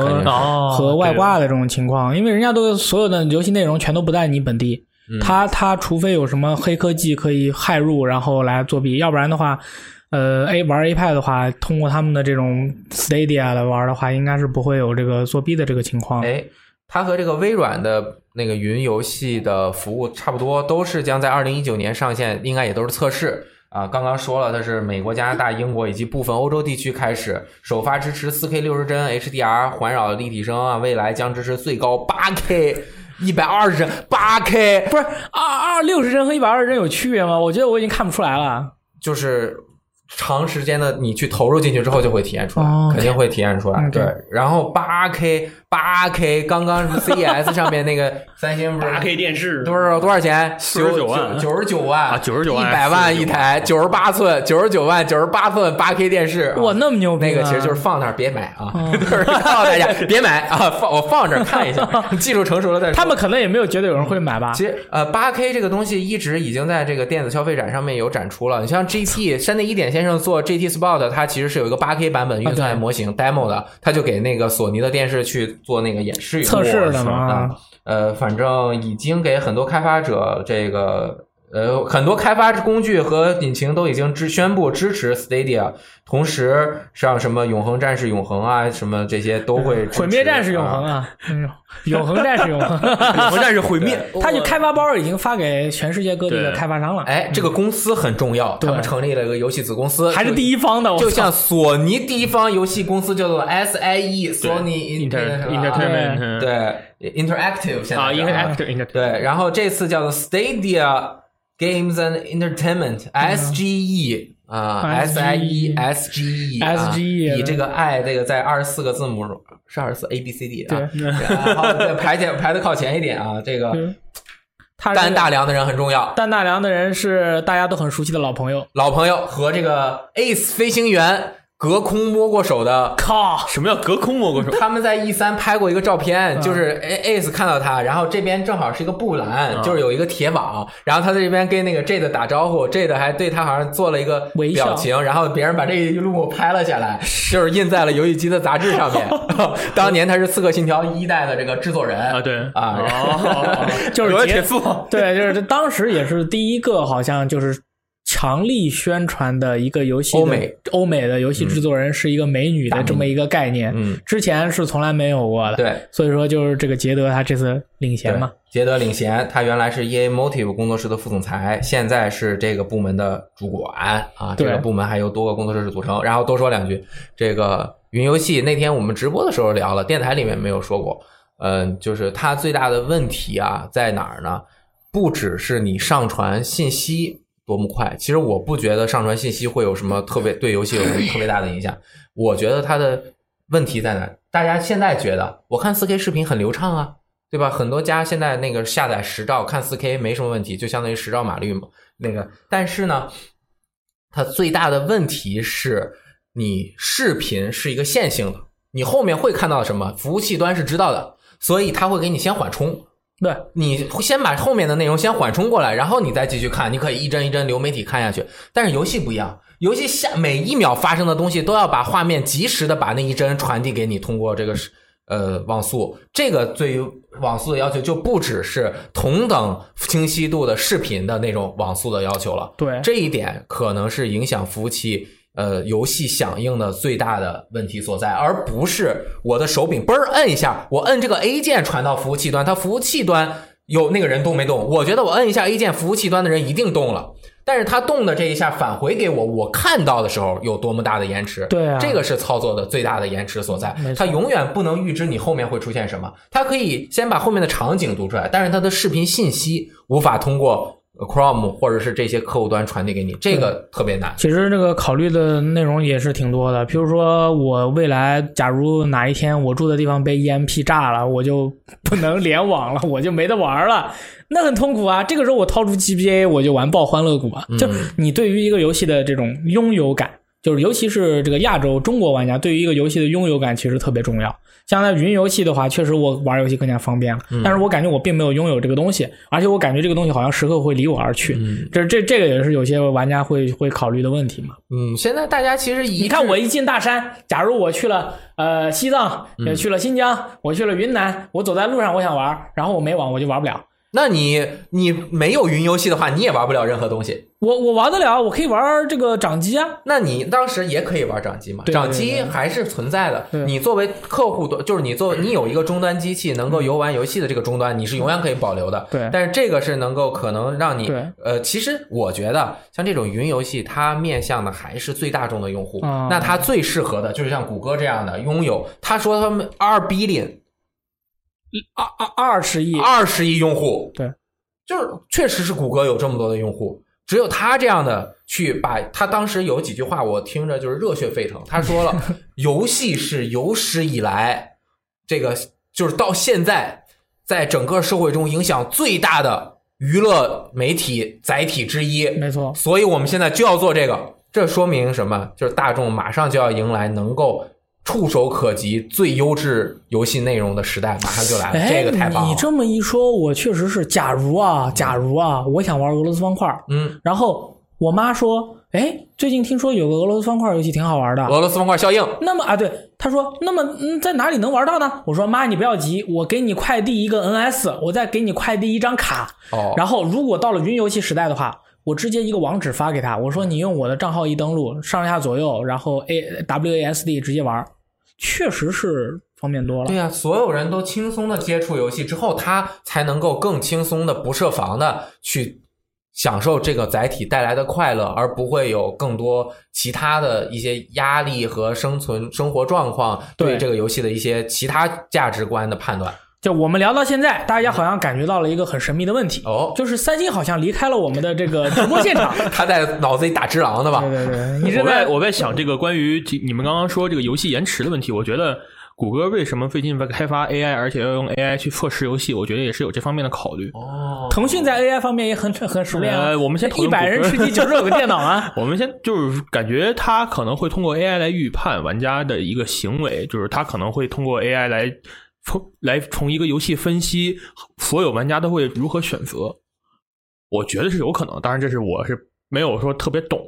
和外挂的这种情况，因为人家都所有的游戏内容全都不在你本地，嗯它它除非有什么黑科技可以骇入，然后来作弊，要不然的话，呃，A 玩 A 派的话，通过他们的这种 Stadia 来玩的话，应该是不会有这个作弊的这个情况。哎，它和这个微软的那个云游戏的服务差不多，都是将在二零一九年上线，应该也都是测试啊。刚刚说了，它是美国、加拿大、英国以及部分欧洲地区开始首发支持 4K 六十帧 HDR 环绕立体声啊，未来将支持最高 8K 一百二十帧 8K，不是二二六十帧和一百二十帧有区别吗？我觉得我已经看不出来了。就是。长时间的你去投入进去之后，就会体验出来，哦肯定会体验出来。对，然后八 K 八 K，刚刚什么 CES 上面那个三星不是八 K 电视多少多少钱？九十九万九十九万啊九十九万一百万一台，九十八寸，九十九万，九十八寸八 K 电视。哇，啊那么牛逼、啊！那个其实就是放那儿别买啊，嗯就是告诉大家 别买啊，放我放这儿看一下，技术成熟了再说。他们可能也没有觉得有人会买吧？其实呃，八 K 这个东西一直已经在这个电子消费展上面有展出了。你像 GT 山内一点先生做 GT Sport，它其实是有一个八 K 版本运算模型 demo 的，他就给那个索尼的电视去做那个演示用测试的是嘛啊。呃，反正已经给很多开发者这个呃，很多开发工具和引擎都已经支宣布支持 Stadia，同时像什么永恒战士永恒啊，什么这些都会毁灭战士永恒啊。永恒战士永恒，永恒战士毁灭，它就开发包已经发给全世界各地的开发商了，哎，这个公司很重要，他们成立了一个游戏子公司，还是第一方的，就像索尼第一方游戏公司叫做 SIE Sony Inter Entertainment，Entertainment 对 Interactive 现在啊，Interactive Interactive，对，然后这次叫做 Stadia Games and Entertainment SGE 啊 S I E S G E SGE 以这个 I 这个在二十四个字母是二十四 A B C D 啊，对。然后排前排的靠前一点啊，这个对。他单是大梁的人很重要，担大梁的人是大家都很熟悉的老朋友，老朋友和这个 Ace 飞行员隔空摸过手的靠，什么叫隔空摸过手？他们在 E 三拍过一个照嗯。片，就是 A Ace 看到他，然后这边正好是一个布栏，嗯。就是有一个铁网，然后他在这边跟那个 Jade 打招呼，Jade 还对他好像做了一个表情，然后别人把这一幕拍了下来，就是印在了游戏机的杂志上面。当年他是《刺客信条》一代的这个制作人。啊，对。啊，然后哦，就是铁父，对，就是这当时也是第一个，好像就是强力宣传的一个游戏欧美欧美的游戏制作人是一个美女的这么一个概念，嗯，之前是从来没有过的。，对。所以说就是这个捷德他这次领衔嘛，杰德领衔，他原来是 EA Motive 工作室的副总裁，现在是这个部门的主管啊。这个部门还由多个工作室组成。然后多说两句，这个云游戏那天我们直播的时候聊了，电台里面没有说过。嗯，就是它最大的问题啊在哪儿呢？不只是你上传信息多么快，其实我不觉得上传信息会有什么特别对游戏有什么特别大的影响。我觉得它的问题在哪？大家现在觉得我看 4K 视频很流畅啊，对吧？很多家现在那个下载十兆看 4K 没什么问题，就相当于十兆码率嘛。那个，但是呢，它最大的问题是你视频是一个线性的，你后面会看到什么，服务器端是知道的，所以它会给你先缓冲。对，你先把后面的内容先缓冲过来，然后你再继续看，你可以一帧一帧流媒体看下去。但是游戏不一样，游戏下每一秒发生的东西都要把画面及时的把那一帧传递给你，通过这个是呃网速。这个对于网速的要求就不只是同等清晰度的视频的那种网速的要求了。对这一点可能是影响服务器呃游戏响应的最大的问题所在，而不是我的手柄嘣儿摁一下，我摁这个 A 键传到服务器端，它服务器端有那个人动没动？我觉得我摁一下 A 键，服务器端的人一定动了。但是他动的这一下返回给我，我看到的时候有多么大的延迟？对啊这个是操作的最大的延迟所在没。错它永远不能预知你后面会出现什么，它可以先把后面的场景读出来，但是它的视频信息无法通过 Chrome 或者是这些客户端传递给你，这个特别难。其实这个考虑的内容也是挺多的，比如说我未来假如哪一天我住的地方被 EMP 炸了，我就不能联网了，我就没得玩了，那很痛苦啊。这个时候我掏出 GBA 我就玩爆欢乐谷啊，就你对于一个游戏的这种拥有感。就是尤其是这个亚洲中国玩家对于一个游戏的拥有感其实特别重要。像在云游戏的话，确实我玩游戏更加方便了，但是我感觉我并没有拥有这个东西，而且我感觉这个东西好像时刻会离我而去。这这这个也是有些玩家会会考虑的问题嘛。嗯，现在大家其实一你看我一进大山，假如我去了呃西藏，也去了新疆，我去了云南，我走在路上我想玩，然后我没网我就玩不了。那你你没有云游戏的话，你也玩不了任何东西。我我玩得了，我可以玩这个掌机啊。那你当时也可以玩掌机嘛？对对掌机还是存在的。你作为客户端，就是你作为你有一个终端机器能够游玩游戏的这个终端，你是永远可以保留的。对但是这个是能够可能让你呃，其实我觉得像这种云游戏，它面向的还是最大众的用户。啊那它最适合的就是像谷歌这样的拥有，他说他们二 billion 二二二十亿，二十亿用户，对，就是确实是谷歌有这么多的用户，只有他这样的去把他当时有几句话我听着就是热血沸腾。他说了，游戏是有史以来这个就是到现在在整个社会中影响最大的娱乐媒体载体之一，没错。所以我们现在就要做这个。这说明什么？就是大众马上就要迎来能够。触手可及最优质游戏内容的时代马上就来了，哎，这个太棒了。你这么一说，我确实是，假如啊，假如啊，我想玩俄罗斯方块，嗯，然后我妈说，哎，最近听说有个俄罗斯方块游戏挺好玩的，俄罗斯方块效应，那么啊，对，她说：“那么嗯，在哪里能玩到呢？”我说：“妈，你不要急，我给你快递一个 NS，我再给你快递一张卡。哦，然后如果到了云游戏时代的话，我直接一个网址发给他，我说你用我的账号一登录，上下左右，然后 A WASD 直接玩，确实是方便多了对。呀、所有人都轻松的接触游戏之后，他才能够更轻松的、不设防的去享受这个载体带来的快乐，而不会有更多其他的一些压力和生存生活状况对对这个游戏的一些其他价值观的判断。就我们聊到现在，大家好像感觉到了一个很神秘的问题，哦，就是三星好像离开了我们的这个直播现场。他在脑子里打只狼的吧？对对对，你这我在我在想这个关于这你们刚刚说这个游戏延迟的问题，我觉得谷歌为什么最近在开发 AI，而且要用 AI 去测试游戏，我觉得也是有这方面的考虑。哦，腾讯在 AI 方面也很很熟练啊。呃我们先讨一百人吃鸡九十九个电脑啊。我们先就是感觉它可能会通过 AI 来预判玩家的一个行为，就是它可能会通过 AI 来从来从一个游戏分析所有玩家都会如何选择。我觉得是有可能，当然这是我是没有说特别懂。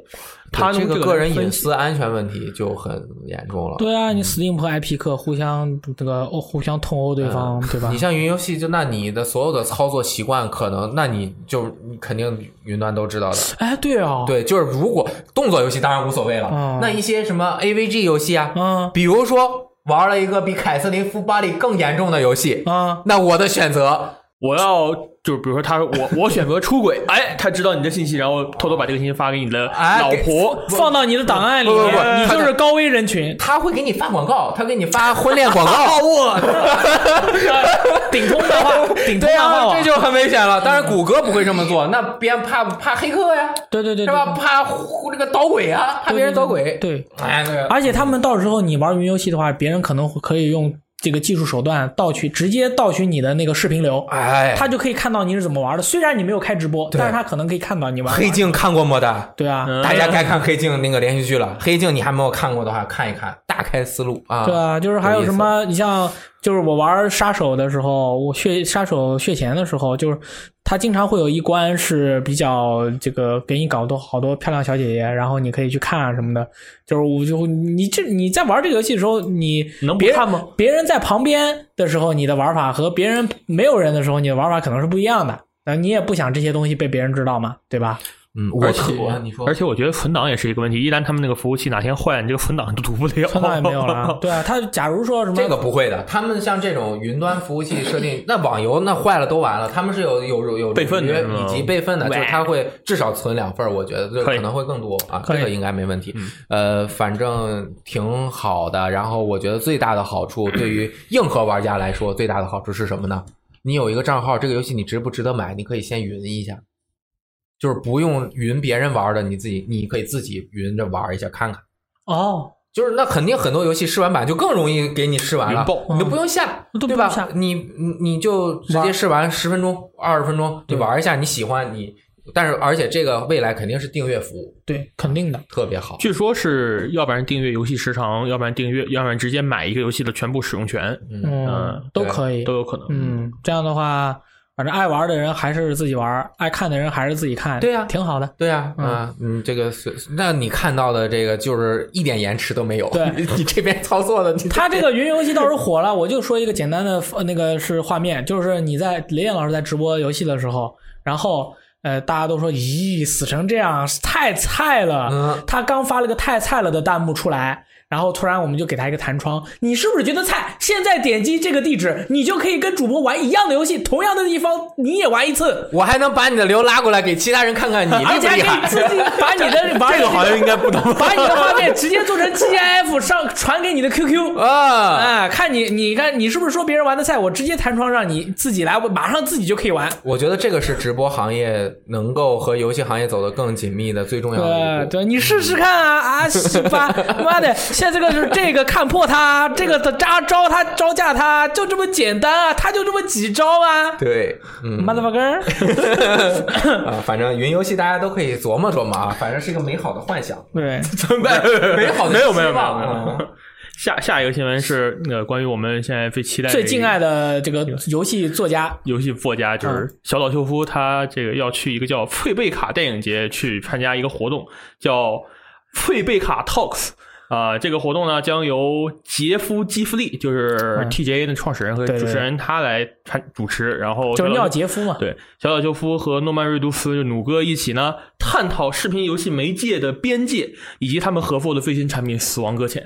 他这个个人隐私安全问题就很严重了。对啊，你 Steam 和 IP 客互相这个哦互相通殴对方，对吧你？像云游戏，就那你的所有的操作习惯，可能那你就你肯定云端都知道的。哎，对啊，，对，就是如果动作游戏当然无所谓了，嗯那一些什么 AVG 游戏啊，嗯比如说玩了一个比凯瑟琳夫巴里更严重的游戏，啊，那我的选择我要就是比如说他说我我选择出轨，哎，他知道你的信息，然后偷偷把这个信息发给你的哎老婆。放到你的档案里不不不面，你就是高危人群，他会给你发广告，他给你发婚恋广告，我 顶通漫画，顶通对啊，漫画网这就很危险了。当然，谷歌不会这么做，那别人怕怕黑客呀，对对对，是吧？对怕这个捣鬼啊，怕别人捣鬼。对，哎，对，而且他们到时候你玩云游戏的话，别人可能会可以用这个技术手段盗取，直接盗取你的那个视频流，哎，他就可以看到你是怎么玩的。虽然你没有开直播，但是他可能可以看到你玩。黑，镜看过没的？对啊，嗯大家该看黑镜那个连续剧了。黑镜你还没有看过的话，看一看，大开思路啊。对啊，就是还有什么？你像就是我玩杀手的时候，我血杀手血钱的时候，就是他经常会有一关是比较这个给你搞多好多漂亮小姐姐，然后你可以去看啊什么的。就是我就你这你在玩这个游戏的时候，你能别看吗？别人在旁边的时候，你的玩法和别人没有人的时候，你的玩法可能是不一样的。那你也不想这些东西被别人知道嘛，对吧？嗯，我而且特我你说而且我觉得存档也是一个问题，一旦他们那个服务器哪天坏了，你这个存档都读不了。存档也没有了。对啊，他假如说什么这个不会的，他们像这种云端服务器设定，那网游那坏了都完了，他们是有有有有备份的以及备份的，就是他会至少存两份儿，我觉得就可能会更多啊，这个应该没问题。呃，反正挺好的。然后我觉得最大的好处，对于硬核玩家来说，最大的好处是什么呢？你有一个账号，这个游戏你值不值得买，你可以先云一下，就是不用云别人玩的，你自己你可以自己云着玩一下看看。哦，就是那肯定很多游戏试玩版就更容易给你试完了你就不用下，对吧？你你你就直接试完十分钟、二十分钟，你玩一下，你喜欢你，但是而且这个未来肯定是订阅服务，对，肯定的。特别好。据说是要不然订阅游戏时长，要不然订阅，要不然直接买一个游戏的全部使用权，嗯，都可以都。有可能。嗯，这样的话，反正爱玩的人还是自己玩，爱看的人还是自己看。对呀挺好的。对呀，嗯啊，嗯，这个是，那你看到的这个就是一点延迟都没有，对你你这边操作的，你他这个云游戏倒是火了，我就说一个简单的呃那个是画面，就是你在雷电老师在直播游戏的时候，然后呃大家都说咦死成这样太菜了，嗯他刚发了个太菜了的弹幕出来。然后突然我们就给他一个弹窗，你是不是觉得菜？现在点击这个地址，你就可以跟主播玩一样的游戏，同样的地方你也玩一次，我还能把你的流拉过来给其他人看看你厉而且还可以不厉害。自己把你的玩这个好像应该不能把你的画面直接做成 GIF 上传给你的 QQ。啊，哎，看你，你看你是不是说别人玩的菜？我直接弹窗让你自己来，我马上自己就可以玩。我觉得这个是直播行业能够和游戏行业走得更紧密的最重要的一步。对对，你试试看啊啊！是吧？妈的，现在这个是这个看破他，这个的扎招他招架他，就这么简单啊，他就这么几招啊。对，嗯，motherfucker，啊，反正云游戏大家都可以琢磨琢磨啊，反正是一个美好的幻想，对，存在 美好的没有没有希望没有没有。啊。下下一个新闻是那个关于我们现在最期待的最敬爱的的这个游戏。作家，游戏作家，就是小岛秀夫，他这个要去一个叫翠贝卡电影节去参加一个活动，叫翠贝卡 Talks。啊、这个活动呢将由杰夫·基弗利，就是嗯 TGA 的创始人和主持人，他来参主持，然后就是小尿杰夫嘛。对，小岛秀夫和诺曼瑞杜斯就努哥一起呢，探讨视频游戏媒介的边界，以及他们合作的最新产品《死亡搁浅》。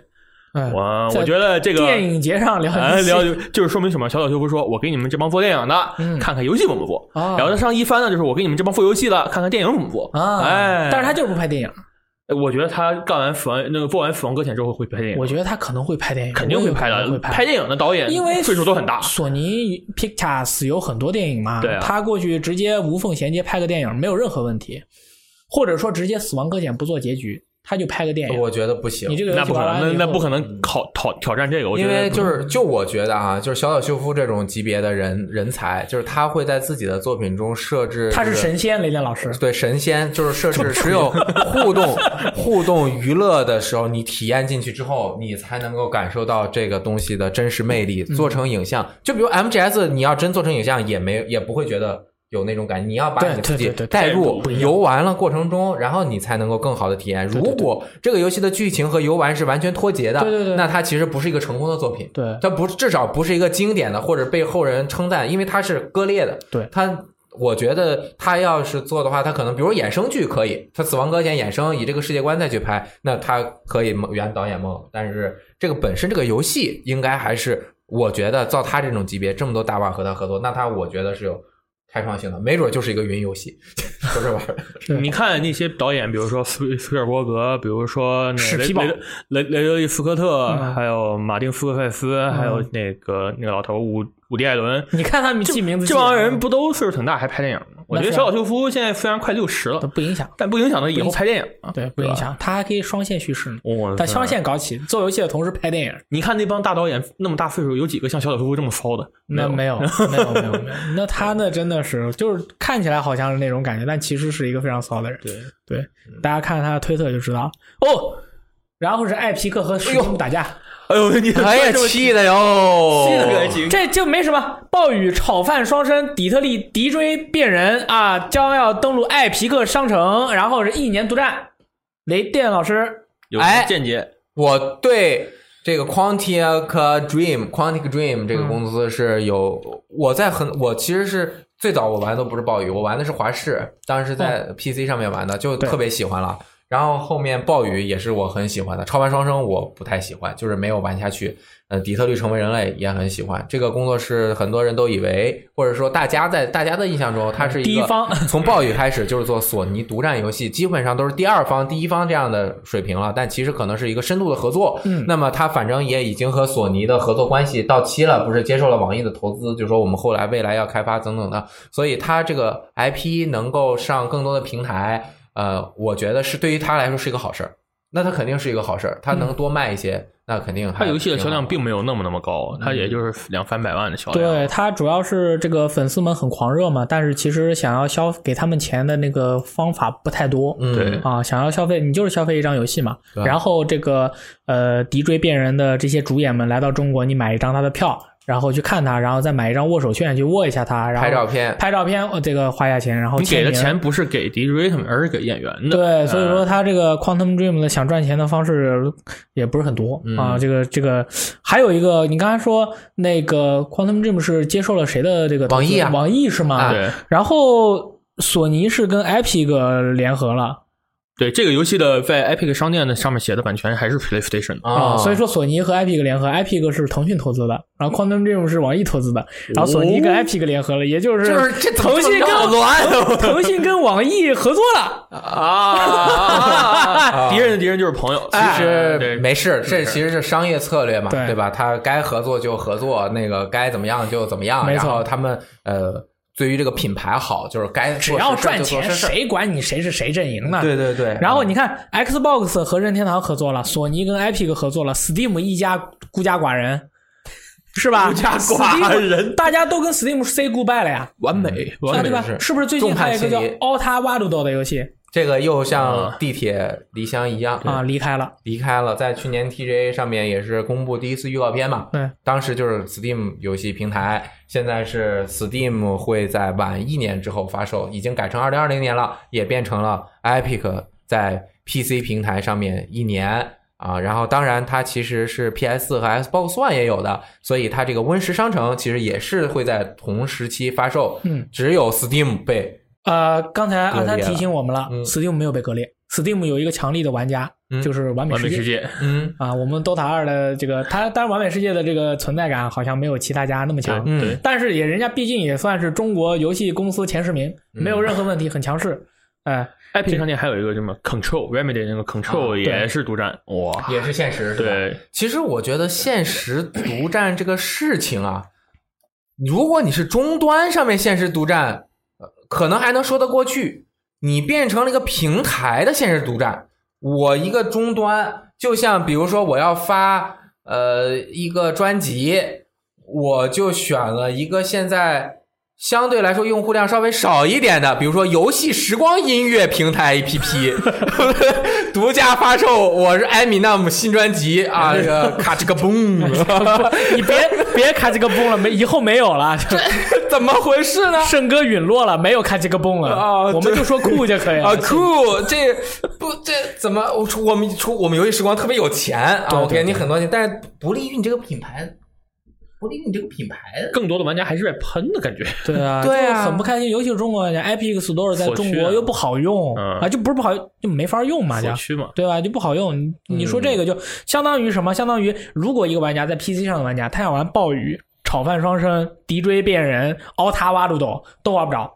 嗯，我我觉得这个电影节上聊哎，聊就是说明什么？小岛秀夫说：“我给你们这帮做电影的，嗯看看游戏怎么做。啊然后他上一番呢，就是我给你们这帮做游戏的，看看电影怎么做。啊，哎，但是他就是不拍电影。我觉得他干完死亡那个做完死亡搁浅之后会拍电影，我觉得他可能会拍电影，肯定会拍的。会拍。电影的导演因为岁数都很大，索尼 Pictures 有很多电影嘛，对啊他过去直接无缝衔接拍个电影没有任何问题，或者说直接死亡搁浅不做结局，他就拍个电影。我觉得不行你。这个那不可能，那那不可能考挑挑战这个。我觉因为就是就我觉得啊，就是小岛秀夫这种级别的人人才，就是他会在自己的作品中设置、他是神仙，雷电老师。对神仙，就是设 置只有互动、互动娱乐的时候，你体验进去之后，你才能够感受到这个东西的真实魅力。嗯做成影像，就比如 MGS，你要真做成影像，也没也不会觉得。有那种感觉，你要把自己带入游玩了过程中，然后你才能够更好的体验。如果这个游戏的剧情和游玩是完全脱节的，对对对那它其实不是一个成功的作品。对它不至少不是一个经典的，或者被后人称赞，因为它是割裂的。对它，我觉得他要是做的话，他可能比如衍生剧可以，他《死亡搁浅》衍生以这个世界观再去拍，那他可以圆导演梦。但是这个本身这个游戏应该还是，我觉得照他这种级别，这么多大腕和他合作，那他我觉得是有开创性的，没准就是一个云游戏，说这玩意儿。你看那些导演，比如说斯斯皮尔伯格，比如说那个雷史皮堡雷雷雷德利·斯科特，嗯。还有马丁·斯科塞斯，还有那个那个老头伍伍迪·艾伦，你看他们记名字记这得，帮人不都岁数挺大还拍电影吗？我觉得小岛秀夫现在虽然快六十了都，不影响，但不影响他以后拍电影啊。对，不影响，他还可以双线叙事呢。我但双线搞起，做游戏的同时拍电影，你看那帮大导演那么大岁数，有几个像小岛秀夫这么骚的？那没有，没有，没有，没有。那他那真的是，就是看起来好像是那种感觉，但其实是一个非常骚的人。对，对，大家看看他的推特就知道哦。然后是艾皮克和史蒂姆打架，哎呦，你哎呀，气的哟！气得可劲。这就没什么。暴雨炒饭双生，底特律敌追变人啊，将要登陆艾皮克商城，然后是一年独占。雷电老师，有哎见解，我对这个 Quantic Dream Quantic Dream 这个公司是有，我在很我其实是最早我玩的都不是暴雨，我玩的是华视，当时在 PC 上面玩的，就特别喜欢了。然后后面暴雨也是我很喜欢的，超凡双生我不太喜欢，就是没有玩下去。呃，底特律成为人类也很喜欢。这个工作室很多人都以为，或者说大家在大家的印象中，它是一个从暴雨开始就是做索尼独占游戏，基本上都是第二方、第一方这样的水平了。但其实可能是一个深度的合作。嗯那么它反正也已经和索尼的合作关系到期了，不是接受了网易的投资，就是说我们后来未来要开发等等的。所以它这个 IP 能够上更多的平台，呃，我觉得是对于他来说是一个好事儿。那他肯定是一个好事儿，它能多卖一些，那肯定还他游戏的销量并没有那么那么高，他也就是两三百万的销量。对他主要是这个粉丝们很狂热嘛，但是其实想要消给他们钱的那个方法不太多。嗯对啊，想要消费，你就是消费一张游戏嘛。然后这个呃，敌追变人的这些主演们来到中国，你买一张他的票，然后去看他，然后再买一张握手券去握一下他，然后拍照片，拍照片，呃这个花下钱，然后你给的钱不是给们，而是给演员的。对，所以说呃他这个 Quantum Dream 的想赚钱的方式也不是很多、嗯啊。这个这个还有一个，你刚才说那个 Quantum Dream 是接受了谁的这个网易啊网易是吗？啊对然后索尼是跟 Epic 联合了对，这个游戏的在 Epic 商店的上面写的版权还是 PlayStation 的。啊，所以说索尼和 Epic 联合，Epic 是腾讯投资的，然后 Quantum Dream 是网易投资的，然后索尼跟 Epic 联合了，也就是就是这腾讯跟乱 腾讯跟网易合作了。啊，敌人的敌人就是朋友。其哎实对没事，这其实是商业策略嘛，对对吧？他该合作就合作，那个该怎么样就怎么样。没错然后他们呃，对于这个品牌好，就是该只要赚钱。谁管你谁是谁阵营呢？对对对。然后你看，Xbox 和任天堂合作了，索尼跟 Epic 合作了，Steam 一家孤家寡人，是吧？孤家寡人大家都跟 Steam say goodbye 了呀，完美，啊对吧？完美是是不是最近还有一个叫众叛亲离 Alta Waludo 的游戏这个又像啊地铁离乡一样啊离开了？离开了，在去年 TGA 上面也是公布第一次预告片嘛。对，当时就是 Steam 游戏平台，现在是 Steam 会在晚一年之后发售，已经改成二零二零年了，也变成了 Epic 在 PC 平台上面一年啊。然后当然它其实是 PS 和 Xbox One 也有的，所以它这个 Win 十商城其实也是会在同时期发售。嗯，只有 Steam 被呃，刚才阿三提醒我们了嗯，Steam 没有被割裂，Steam 有一个强力的玩家，嗯就是完美世界。完美世界，嗯啊，我们 DOTA 二的这个，它当然完美世界的这个存在感好像没有其他家那么强，嗯对，但是也人家毕竟也算是中国游戏公司前十名，嗯没有任何问题，很强势。哎，Epic 商店还有一个什么 Control Remedy 那个 Control 啊也是独占，哇，也是现实。是吧对，其实我觉得现实独占这个事情啊，如果你是终端上面现实独占，呃可能还能说得过去。你变成了一个平台的现实独占，我一个终端，就像比如说我要发呃一个专辑，我就选了一个现在相对来说用户量稍微少一点的，比如说游戏时光音乐平台 APP 独家发售，我是艾米纳姆新专辑啊，这个卡这个嘣，你别别卡这个崩了，没以后没有了，这 怎么回事呢？圣歌陨落了，没有卡这个崩了，啊我们就说酷就可以了。啊，酷！这不这怎么？我出我们出我们游戏时光特别有钱啊，我给对你很多钱，但是不利于你这个品牌，不利于你这个品牌。更多的玩家还是在喷的感觉。对啊，对很不开心。尤其是中国玩家，Epic Store 在中国又不好用嗯啊，就不是不好用，就没法用嘛，对吧？就不好用。你你说这个就相当于什么？相当于如果一个玩家在 PC 上的玩家，他想玩暴雨、炒饭双生、敌追变人、奥塔瓦鲁斗都玩不着，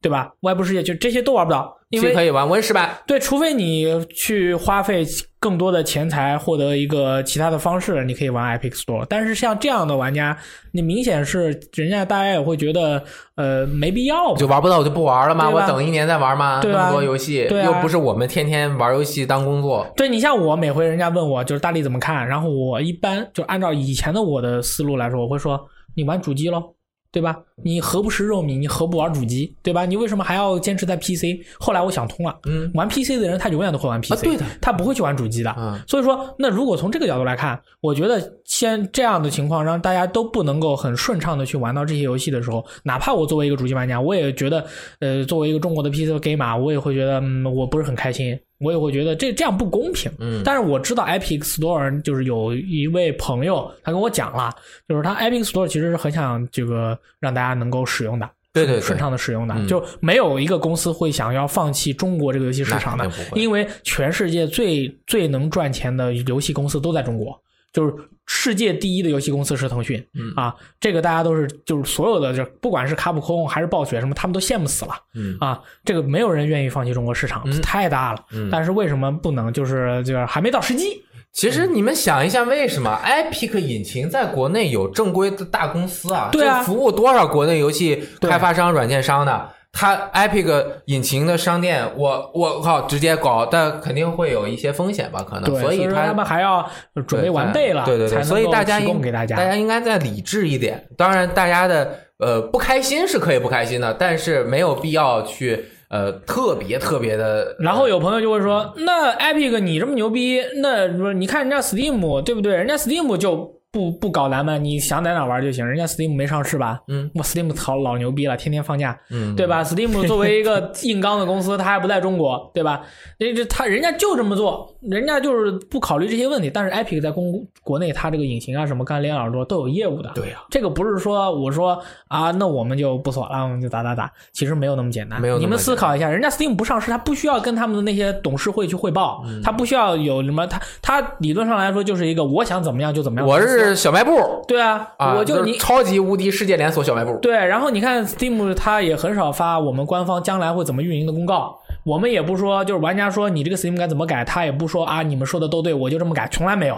对吧？外部世界就这些都玩不着，因为可以玩 Win 十版，对，除非你去花费更多的钱财获得一个其他的方式，你可以玩 Epic Store。但是像这样的玩家，你明显是人家大家也会觉得，呃，没必要就玩不到我就不玩了吗？我等一年再玩吗？对那么多游戏，对啊又不是我们天天玩游戏当工作。对你像我，每回人家问我就是大力怎么看，然后我一般就按照以前的我的思路来说，我会说你玩主机咯，对吧？你何不食肉糜？你何不玩主机？对吧？你为什么还要坚持在 PC？后来我想通了，嗯玩 PC 的人他永远都会玩 PC，、对的他不会去玩主机的。嗯所以说，那如果从这个角度来看，我觉得先这样的情况让大家都不能够很顺畅的去玩到这些游戏的时候，哪怕我作为一个主机玩家，我也觉得，呃，作为一个中国的 PC gamer，我也会觉得，嗯，我不是很开心，我也会觉得这这样不公平。嗯但是我知道 Epic Store 就是有一位朋友，他跟我讲了，就是他 Epic Store 其实是很想这个让大家能够使用的。对对对顺畅的使用的，嗯就没有一个公司会想要放弃中国这个游戏市场的因为全世界最最能赚钱的游戏公司都在中国，就是世界第一的游戏公司是腾讯，嗯啊，这个大家都是就是所有的就不管是卡普空还是暴雪什么，他们都羡慕死了，嗯啊，这个没有人愿意放弃中国市场，嗯太大了，嗯但是为什么不能就是就是还没到时机？其实你们想一下，为什么 Epic 引擎在国内有正规的大公司啊？对啊服务多少国内游戏开发商、软件商的？它 Epic 引擎的商店，我我靠，直接搞，但肯定会有一些风险吧？可能，所以他们还要准备完备了，对对对，所以大家大家，应该再理智一点。当然，大家的呃不开心是可以不开心的，但是没有必要去呃特别特别的。然后有朋友就会说：“那 Epic 你这么牛逼，那你看人家 Steam 对不对？人家 Steam 就不不搞咱们，你想在哪玩就行。人家 Steam 没上市吧？嗯，我 Steam 操老牛逼了，天天放假，嗯，对吧？Steam 作为一个硬刚的公司，它还不在中国，对吧？那这他人家就这么做，人家就是不考虑这些问题。但是 Epic 在公国内，它这个引擎啊什么，刚才连耳朵都有业务的。对呀这个不是说我说啊，那我们就不锁了，我们就打打打，其实没有那么简单。没有你们思考一下，人家 Steam 不上市，它不需要跟他们的那些董事会去汇报，嗯它不需要有什么，它它理论上来说就是一个我想怎么样就怎么样。我是小卖部对啊，啊，我就你是超级无敌世界连锁小卖部。对，然后你看 Steam 它也很少发我们官方将来会怎么运营的公告，我们也不说，就是玩家说你这个 Steam 该怎么改，他也不说啊，你们说的都对，我就这么改，从来没有，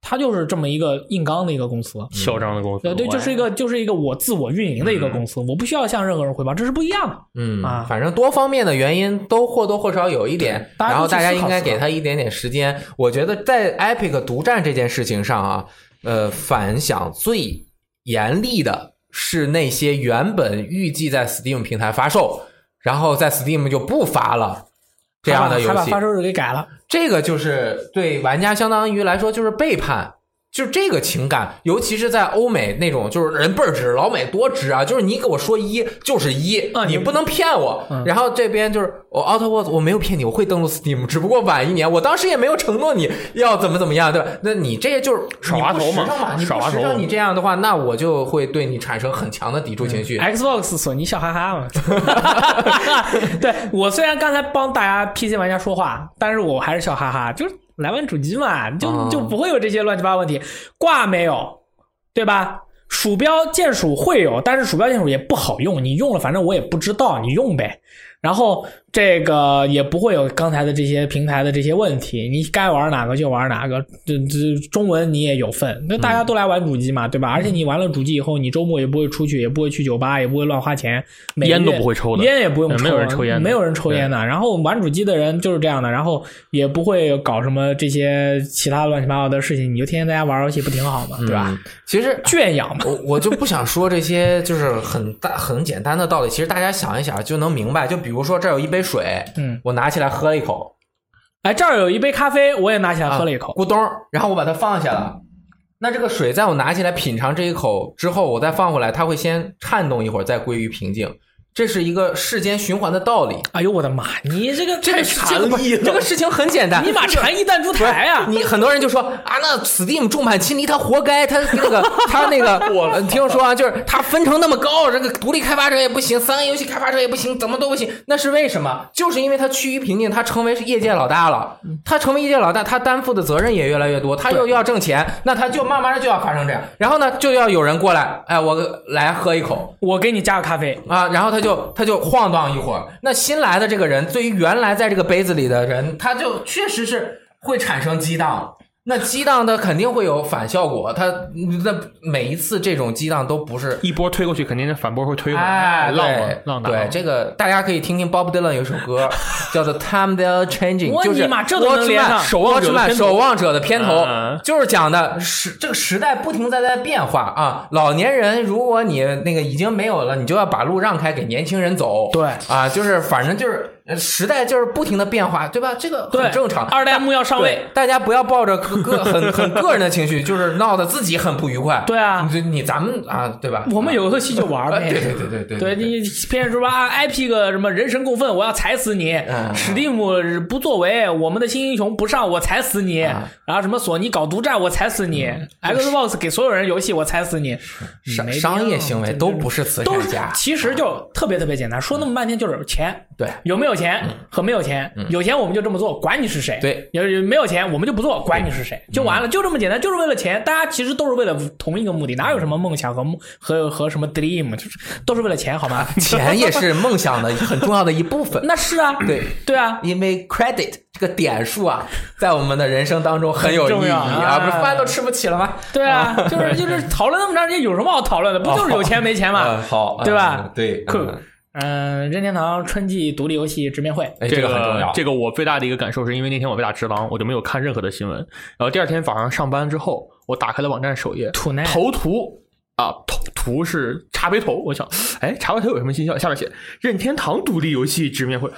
他就是这么一个硬刚的一个公司。嚣张的公司，对对，就是一个就是一个我自我运营的一个公司，我不需要向任何人汇报，这是不一样的。嗯啊反正多方面的原因都或多或少有一点，然后大家应该给他一点点时间。我觉得在 Epic 独占这件事情上啊，呃，反响最严厉的是那些原本预计在 Steam 平台发售，然后在 Steam 就不发了这样的游戏还把还把发，售日给改了。这个就是对玩家相当于来说就是背叛。就这个情感，尤其是在欧美那种，就是人倍儿直，老美多直啊！就是你给我说一就是一，啊你你不能骗我。嗯然后这边就是我 Outer Worlds，我没有骗你，我会登录 Steam，只不过晚一年，我当时也没有承诺你要怎么怎么样，对吧？那你这些就是耍滑头嘛你不实诚，你不耍滑头你这样的话，那我就会对你产生很强的抵触情绪。Xbox 索尼笑哈哈嘛。对我虽然刚才帮大家 PC 玩家说话，但是我还是笑哈哈，就是来玩主机嘛，就哦就不会有这些乱七八糟问题。挂没有，对吧？鼠标键鼠会有，但是鼠标键鼠也不好用，你用了反正我也不知道，你用呗。然后这个也不会有刚才的这些平台的这些问题，你该玩哪个就玩哪个，这这中文你也有份，那大家都来玩主机嘛，对吧？而且你玩了主机以后，你周末也不会出去，也不会去酒吧，也不会乱花钱，烟都不会抽的烟也不用抽，嗯没有人抽烟的没有人抽烟的。然后玩主机的人就是这样的，然后也不会搞什么这些其他乱七八糟的事情，你就天天在家玩游戏，不挺好嘛，对吧？嗯其实圈养嘛，我我就不想说这些就是很大很简单的道理，其实大家想一想就能明白。就比如说这儿有一杯水，嗯，我拿起来喝了一口，哎，这儿有一杯咖啡，我也拿起来喝了一口，啊咕咚，然后我把它放下了。那这个水在我拿起来品尝这一口之后，我再放回来，它会先颤动一会儿，再归于平静。这是一个世间循环的道理。哎呦我的妈，你这个这个禅意了这个事情很简单，你把禅意弹出台啊！你很多人就说啊，那 Steam 众叛亲离，他活该，他那个 他那个，我你听我说啊，就是他分成那么高，这个独立开发者也不行，三 A 游戏开发者也不行，怎么都不行，那是为什么？就是因为他趋于平静，他成为是业界老大了，他成为业界老大，他担负的责任也越来越多，他又要挣钱，那他就慢慢的就要发生这样，然后呢，就要有人过来，哎，我来喝一口，我给你加个咖啡，啊，然后他就他就晃荡一会儿。那新来的这个人，对于原来在这个杯子里的人，他就确实是会产生激荡。那激荡的肯定会有反效果，它那每一次这种激荡都不是。一波推过去，肯定是反波会推回来，哎，浪浪打。对，这个大家可以听听 Bob Dylan 有一首歌 叫做《Time They're Changing 我》，就是守望者的 Watchman 片头守望者的片头嗯，就是讲的时这个时代不停在在变化啊。老年人，如果你那个已经没有了，你就要把路让开给年轻人走。对啊，就是反正就是呃时代就是不停的变化，对吧？这个对，很正常。二代目要上位，，大家不要抱着个个很很个人的情绪，就是闹得自己很不愉快。对啊你你咱们啊，对吧？我们有游戏就玩啊，呗。对对对对对对你偏说啊，IP 个什么人神共愤，我要踩死你！嗯史蒂姆不作为，我们的新英雄不上，我踩死你！啊然后什么索尼搞独占，我踩死你！Xbox 给所有人游戏，我踩死你！商商业行为都不是慈善家，其实就特别特别简单，说那么半天就是钱，对有没有钱和没有钱，有钱我们就这么做，管你是谁；对，有有没有钱我们就不做，管你是谁，就完了，就这么简单，就是为了钱。大家其实都是为了同一个目的，哪有什么梦想和梦和和什么 dream，就是都是为了钱，好吗？钱也是梦想的很重要的一部分。那是啊，对对啊，因为 credit 这个点数啊，在我们的人生当中很有意义很重要啊，啊不是饭都吃不起了吗？对啊，就是就是讨论那么长时间，有什么好讨论的？不就是有钱没钱吗？嗯，好，对吧嗯对，酷嗯嗯，任天堂春季独立游戏直面会，哎，这个很重要。这个我最大的一个感受是因为那天我被打直狼，我就没有看任何的新闻。然后第二天早上上班之后，我打开了网站首页，头图啊，头图是茶杯头。我想，哎，茶杯头有什么新消息？下面写任天堂独立游戏直面会。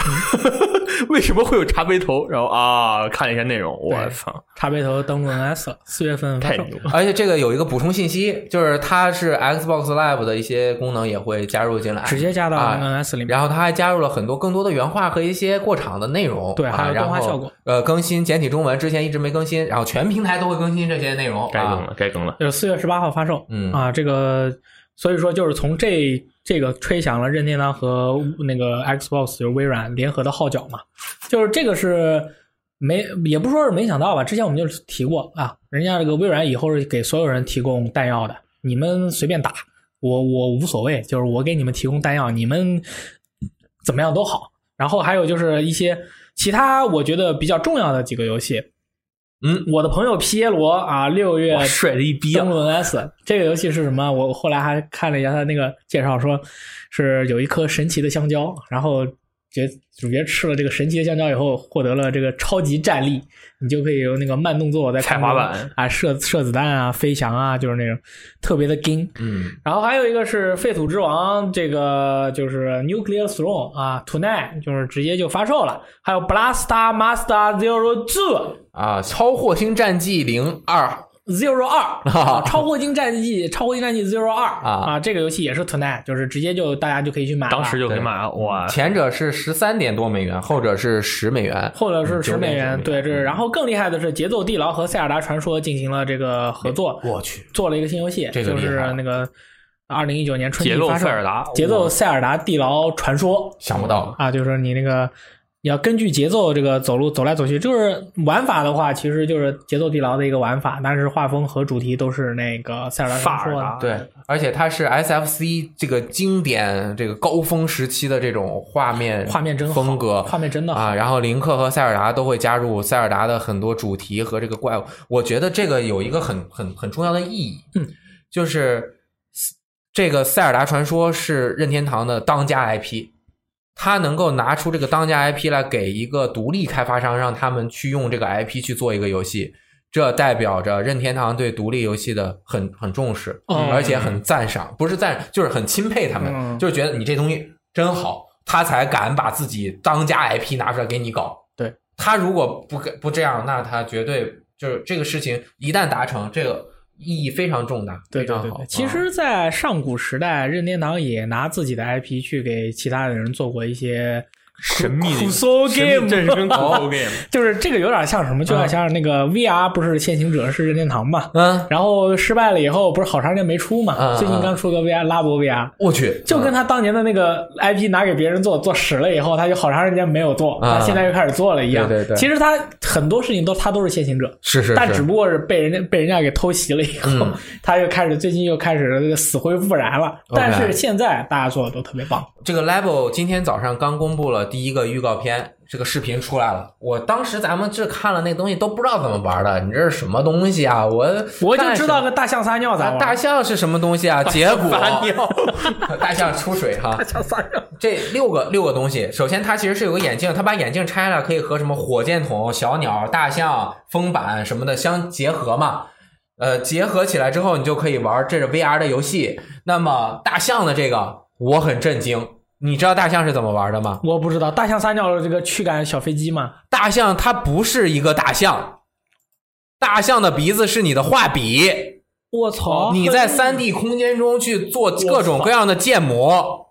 为什么会有茶杯头？然后啊，看了一下内容，我操，茶杯头登陆 NS 了，四月份。太牛了！而且这个有一个补充信息，就是它是 Xbox Live 的一些功能也会加入进来，直接加到啊 NS 里面。然后它还加入了很多更多的原画和一些过场的内容，啊对还有动画效果。呃，更新简体中文之前一直没更新，然后全平台都会更新这些内容。啊该更了，该更了。就是四月十八号发售，嗯啊，这个所以说就是从这这个吹响了任天堂和那个 Xbox 就是微软联合的号角嘛，就是这个是没也不说是没想到吧，之前我们就提过啊，人家这个微软以后是给所有人提供弹药的，你们随便打，我我无所谓，就是我给你们提供弹药，你们怎么样都好。然后还有就是一些其他我觉得比较重要的几个游戏，嗯，我的朋友皮耶罗啊，六月哇帅的一逼啊登！陆 NS 这个游戏是什么？我后来还看了一下他那个介绍，说是有一颗神奇的香蕉，然后角主角吃了这个神奇的香蕉以后，获得了这个超级战力，你就可以用那个慢动作在踩滑板啊，射射子弹啊，飞翔啊，就是那种特别的精。嗯，然后还有一个是废土之王，这个就是 Nuclear Throne 啊，Tonight 就是直接就发售了。还有 Blaster Master Zero Two 啊，超火星战记零二 Zero 二 啊，超合金战记超合金战记 Zero 二啊。这个游戏也是 Tonight，就是直接就大家就可以去买了，当时就可以买了，哇！前者是十三点多美元，后者是十美元，后者是嗯十美元，对，这是然后更厉害的是，节奏地牢和塞尔达传说进行了这个合作，我去，做了一个新游戏，这个就是那个二零一九年春节发售塞尔达，节奏塞尔达地牢传说想不到，啊，就是你那个你要根据节奏这个走路走来走去，就是玩法的话，其实就是节奏地牢的一个玩法，但是画风和主题都是那个塞尔达传说对，而且它是 SFC 这个经典这个高峰时期的这种画面画面真好风格，画面真的好啊。然后林克和塞尔达都会加入塞尔达的很多主题和这个怪物，我觉得这个有一个很很很重要的意义，嗯，就是这个塞尔达传说是任天堂的当家 IP。他能够拿出这个当家 IP 来给一个独立开发商，让他们去用这个 IP 去做一个游戏，这代表着任天堂对独立游戏的很很重视，哦。而且很赞赏，不是赞，就是很钦佩他们，嗯。就是觉得你这东西真好，他才敢把自己当家 IP 拿出来给你搞。对。他如果不给不这样，那他绝对就是这个事情一旦达成，这个意义非常重大，非常好对对对对，。其啊实，在上古时代，任天堂也拿自己的 IP 去给其他的人做过一些神秘的 game，这是跟苦 搜 game，就是这个有点像什么？就有点像那个 VR 不是先行者是任天堂嘛？嗯，然后失败了以后，不是好长时间没出嘛？最近刚出个 VR 拉博 VR，我去，就跟他当年的那个 IP 拿给别人做，做屎了以后，他就好长时间没有做，嗯他现在又开始做了一样。对对对。其实他很多事情都他都是先行者，是是，是。但只不过是被人家被人家给偷袭了以后，嗯。他又开始最近又开始这个死灰复燃了。但是现在大家做的都特别棒，这个 Level 今天早上刚公布了第一个预告片，这个视频出来了。我当时咱们这看了那东西都不知道怎么玩的，你这是什么东西啊？我我就知道个大象撒尿咋啊，玩。大象是什么东西啊？结果 大象出水哈。大象撒尿，这六个六个东西，首先它其实是有个眼镜，它把眼镜拆了，可以和什么火箭筒、小鸟、大象、风板什么的相结合嘛。呃，结合起来之后，你就可以玩这是 VR 的游戏。那么大象的这个，我很震惊。你知道大象是怎么玩的吗？我不知道大象撒尿的这个驱赶小飞机吗？大象它不是一个大象，大象的鼻子是你的画笔，我操！你在三 D 空间中去做各种各样的建模。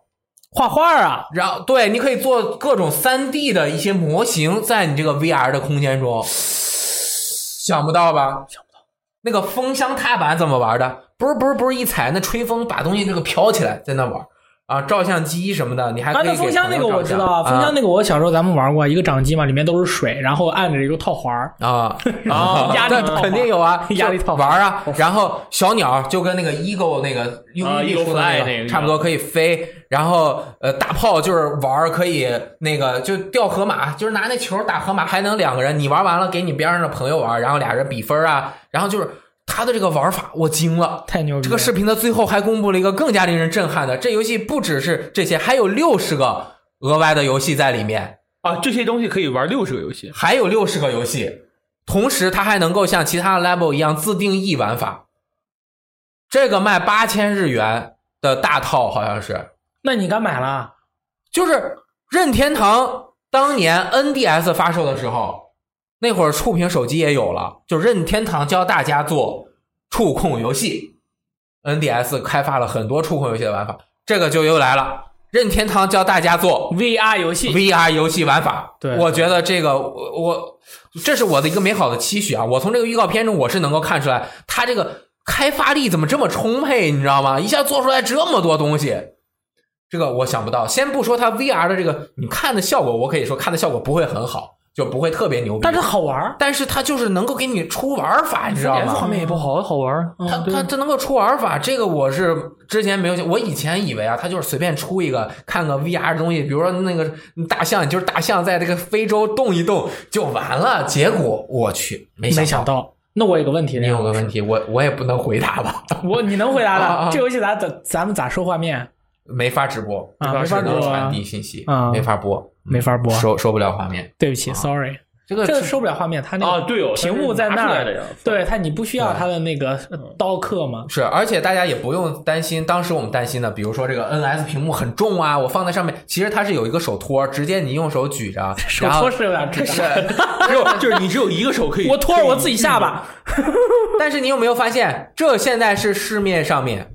画画啊？然后对，你可以做各种三 D 的一些模型，在你这个 VR 的空间中，想不到吧？想不到。那个风箱踏板怎么玩的？不是不是不是一踩，那吹风把东西这个飘起来，在那玩啊，照相机什么的，你还可啊，以给那风箱那个我知道啊，风箱啊那个我小时候咱们玩过，一个掌机嘛，里面都是水，然后按着一个套环儿，啊 啊压力肯定有啊，压力套环玩啊。然后小鸟就跟那个 Eagle 那个用啊力 Eagle 说的那那个差不多可以飞。然后呃，大炮就是玩可以那个就掉河马，就是拿那球打河马，还能两个人，你玩完了给你边上的朋友玩，然后俩人比分啊。然后就是他的这个玩法，我惊了。太牛逼了！这个视频的最后还公布了一个更加令人震撼的，这游戏不只是这些，还有六十个额外的游戏在里面。啊，这些东西可以玩六十个游戏，还有六十个游戏，同时它还能够像其他的 Level 一样自定义玩法。这个卖八千日元的大套好像是，那你敢买了？就是任天堂当年 NDS 发售的时候，那会儿触屏手机也有了，就任天堂教大家做触控游戏，NDS 开发了很多触控游戏的玩法，这个就又来了，任天堂教大家做 VR 游戏 VR 游戏玩法，对我觉得这个我我这是我的一个美好的期许啊！我从这个预告片中我是能够看出来，它这个开发力怎么这么充沛，你知道吗？一下做出来这么多东西，这个我想不到。先不说它 VR 的这个你看的效果，我可以说看的效果不会很好，就不会特别牛逼，但是好玩儿。但是它就是能够给你出玩法，你知道吗？画面也不好，好玩。它它它能够出玩法，这个我是之前没有，我以前以为啊，它就是随便出一个看个 VR 的东西，比如说那个大象，就是大象在这个非洲动一动就完了。结果我去，没没想到。想到。那我有个问题，你有个问题，我我也不能回答吧，我你能回答啊啊的？这游戏咱咱咱们咋说画面？没法直播，啊没法传递信息，啊没法播，没法播收收不了画面。对不起，sorry。这个这个收不了画面，它那个啊对哦屏幕在那儿对它你不需要它的那个呃刀刻吗？是，而且大家也不用担心，当时我们担心的，比如说这个 NS 屏幕很重啊，我放在上面，其实它是有一个手托，直接你用手举着，手然后托是有点智障，只有就是你只有一个手可以，我托着我自己下巴，但是你有没有发现，这现在是市面上面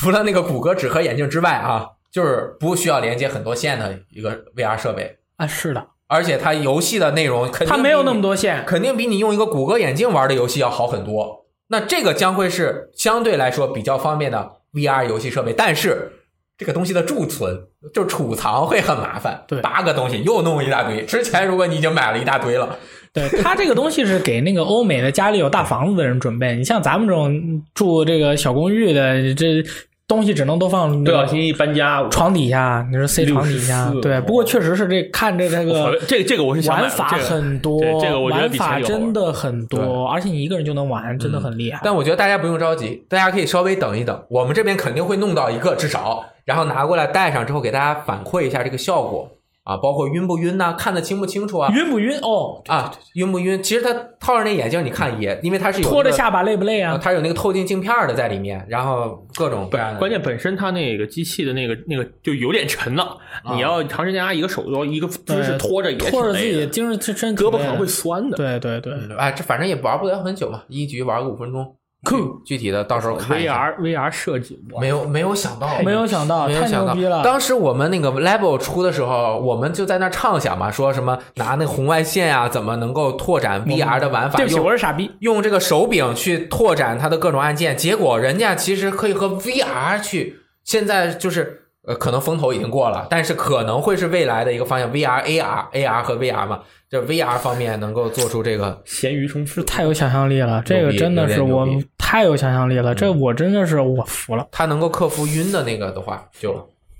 除了那个谷歌纸盒眼镜之外啊，就是不需要连接很多线的一个 VR 设备，啊，是的，而且它游戏的内容肯定它没有那么多，多线，肯定比你用一个谷歌眼镜玩的游戏要好很多。那这个将会是相对来说比较方便的 VR 游戏设备，但是这个东西的贮存就储藏会很麻烦，对八个东西又弄一大堆。之前如果你已经买了一大堆了，对它这个东西是给那个欧美的家里有大房子的人准备，你像咱们这种住这个小公寓的，这东西只能都放那个不小心一搬家，床底下，你说塞床底下，对。不过确实是这看着这个这个这个我是想玩法很多，对这个我觉得玩法比前有好玩真的很多，而且你一个人就能玩，真的很厉害。但我觉得大家不用着急，大家可以稍微等一等，我们这边肯定会弄到一个至少，然后拿过来戴上之后给大家反馈一下这个效果啊，包括晕不晕呐、看得清不清楚啊。晕不晕？哦，啊，晕不晕？其实他套上那眼镜，你看也，因为他是有那个拖着下巴累不累啊，啊？它有那个透镜镜片的在里面，然后各种各样的。关键本身它那个机器的那个那个就有点沉了，你要长时间拿一个手要一个姿势拖着也拖着自己精神身体胳膊可能会酸的。对对对，哎，这反正也玩不了很久嘛，一局玩个五分钟。酷，具体的到时候看一下。VR VR 设计，没有没有想到，没有想到，太没有想到牛逼了。当时我们那个 Level 出的时候，我们就在那畅想嘛，说什么拿那个红外线啊、怎么能够拓展 VR 的玩法？对不起，我是傻逼。用这个手柄去拓展它的各种按键，结果人家其实可以和 VR 去，现在就是呃，可能风头已经过了，但是可能会是未来的一个方向，VR、AR、AR 和 VR 嘛，就 VR 方面能够做出这个，咸鱼充斥，太有想象力了，这个真的是我太有想象力了，这我真的是我服了，它能够克服晕的那个的话就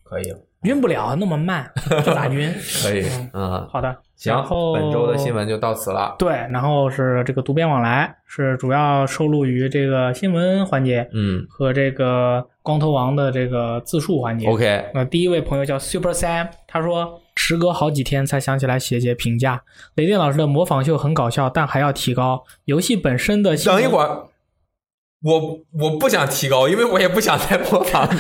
可以了，晕不了那么慢，这咋晕？可以，嗯，好的，行然后，本周的新闻就到此了，对，然后是这个读编往来是主要收录于这个新闻环节嗯和这个光头王的这个自述环节。，OK，那第一位朋友叫 Super Sam，他说时隔好几天才想起来写写评价。雷电老师的模仿秀很搞笑，但还要提高。游戏本身的等一会儿。我我不想提高，因为我也不想再模仿你，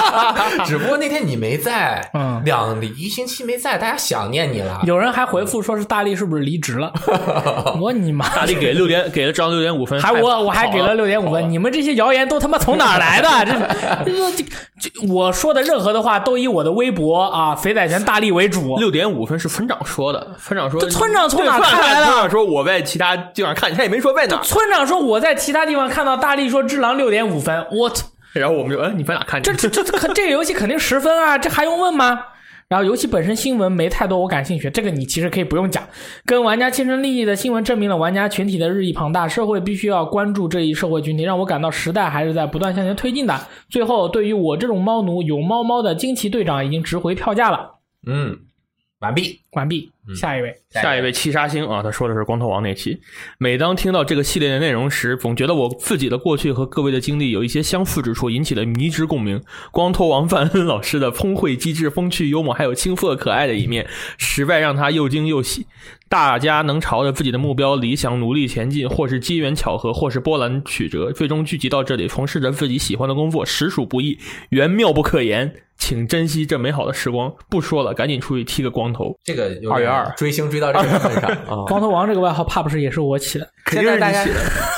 只不过那天你没在，嗯两一星期没在，大家想念你了。有人还回复说是大力是不是离职了？我你妈！大力给六点，给了张六点五分，还我我还给了六点五分，你们这些谣言都他妈从哪来的？这这这这我说的任何的话都以我的微博啊肥仔全大力为主。六点五分是村长说的，村长说这村长从哪儿看来的村长说我在其他地方看，他也没说在哪儿。村长说我在其他地方看到大力说只狼六点五分，我操！然后我们就，哎，你在哪看见？这这这这这个游戏肯定十分啊，这还用问吗？然后游戏本身新闻没太多我感兴趣，这个你其实可以不用讲。跟玩家切身利益的新闻证明了玩家群体的日益庞大，社会必须要关注这一社会群体，让我感到时代还是在不断向前推进的。最后，对于我这种猫奴，有猫猫的惊奇队长已经值回票价了。嗯，完毕。关闭，下一位。下一位七杀星啊，他说的是光头王那期。每当听到这个系列的内容时，总觉得我自己的过去和各位的经历有一些相似之处，引起了迷之共鸣。光头王范恩老师的聪慧、机智、风趣、幽默，还有青涩可爱的一面，实在让他又惊又喜。大家能朝着自己的目标、理想努力前进，或是机缘巧合，或是波澜曲折，最终聚集到这里，从事着自己喜欢的工作，实属不易，缘妙不可言。请珍惜这美好的时光。不说了，赶紧出去剃个光头。这个有点二月二 追星追到这个份上 啊！光头王这个外号怕不是也是我起的？现在大家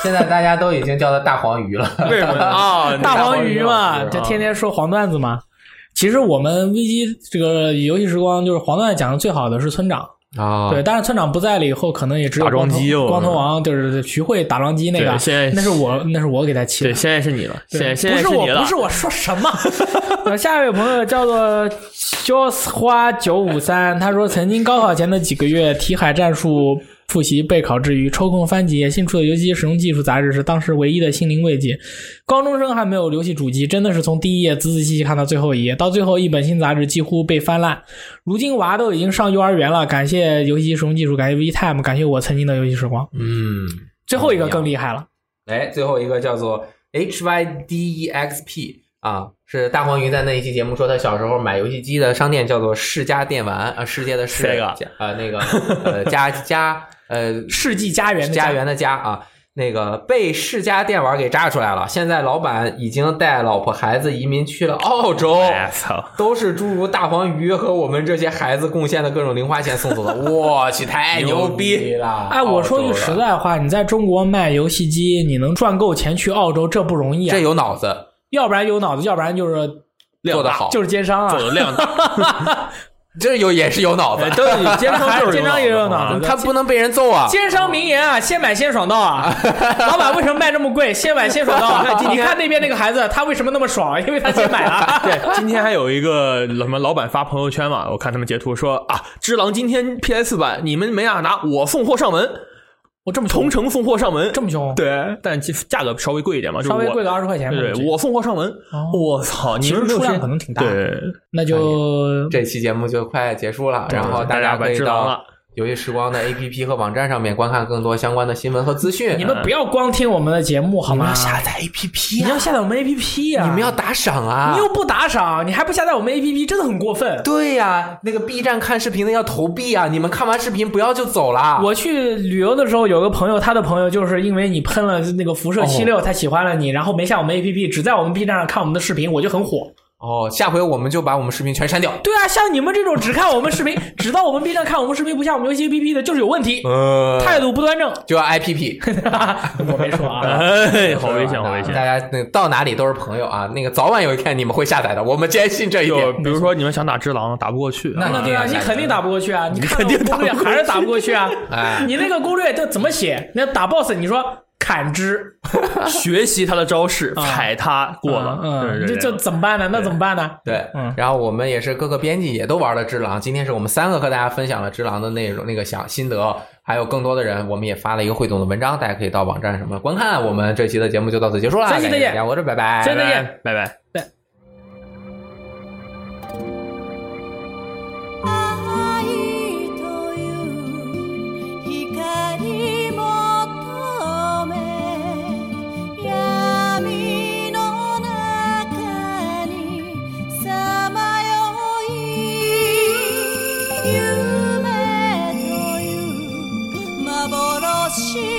现在大家都已经叫他大黄鱼了。为什么 啊？大黄鱼嘛，大黄鱼这天天说黄段子嘛。其实我们危机这个游戏时光，就是黄段子讲的最好的是村长，啊，对，但是村长不在了以后，可能也只有光头光头王就是 徐慧打桩机那个对，现在那是我那是我给他起对，的。现在是你了，现在对现在不是我，你了，不是我说什么。呃下一位朋友叫做肖花九五三，他说曾经高考前的几个月，题海战术复习备考之余，抽空翻几页新出的游戏机使用技术杂志，是当时唯一的心灵慰藉。高中生还没有游戏主机，真的是从第一页仔仔细细看到最后一页，到最后一本新杂志几乎被翻烂。如今娃都已经上幼儿园了，感谢游戏机使用技术，感谢 VTime，感谢我曾经的游戏时光。嗯，最后一个更厉害了，哎，最后一个叫做 H Y D E X P 啊，是大黄鱼在那一期节目说，他小时候买游戏机的商店叫做世家电玩啊，世界的世 Sega 家呃那个呃家家呃世纪家园的家园的家啊，那个被世家电玩给炸出来了。现在老板已经带老婆孩子移民去了澳洲。都是诸如大黄鱼和我们这些孩子贡献的各种零花钱送走的，我去，太牛逼了！哎，我说句实在话，你在中国卖游戏机，你能赚够钱去澳洲，这不容易啊这。有脑子，要不然有脑子，要不然就是做的好，就是奸商啊。做的量大，这有也是有脑子哎，都是 奸商，就是奸商也有脑子他不能被人揍啊！奸商名言啊，先买先爽到啊！老板为什么卖这么贵？先买先爽到啊！你看那边那个孩子，他为什么那么爽？因为他先买了。对，今天还有一个什么老板发朋友圈嘛，我看他们截图说啊，只狼今天 PS 版你们没啊拿，我送货上门，我这么同，城送货上门，这么凶，对，但其价格稍微贵一点嘛，就稍微贵个二十块钱。对对，我送货上门，哦我操，你其实出量可能挺大对，那就这期节目就快结束了，然后大家可以玩只狼到了。游戏时光的 APP 和网站上面观看更多相关的新闻和资讯。你们不要光听我们的节目好吗？要下载 APP 你要下载我们 APP 呀！你们要打赏啊！你又不打赏，你还不下载我们 APP，真的很过分。对呀、那个 B 站看视频的要投币啊！你们看完视频不要就走啦。我去旅游的时候，有个朋友，他的朋友就是因为你喷了那个辐射七六，他喜欢了你，然后没下我们 APP，只在我们 B 站上看我们的视频，我就很火。哦，下回我们就把我们视频全删掉。对啊，像你们这种只看我们视频，只到我们 B 站看我们视频，不下我们游戏 APP 的，就是有问题，呃，态度不端正。就要 IPP，我没说啊，哎，好危险，好危险。大家那到哪里都是朋友啊。那个早晚有一天你们会下载的，我们坚信这一点。比如说你们想打只狼打不过去，那那对啊，你你肯定打不过去啊，你肯定攻略还是打不过去啊。哎你那个攻略这怎么写？那打 BOSS，你说砍之 学习他的招式，踩他过了，嗯，这这怎么办呢？那怎么办呢？对，嗯然后我们也是各个编辑也都玩了《只狼》，今天是我们三个和大家分享了《只狼》的内容，那个想心得，还有更多的人，我们也发了一个汇总的文章，大家可以到网站什么观看。我们这期的节目就到此结束了，下期再见我是拜拜，再见拜拜拜拜。是。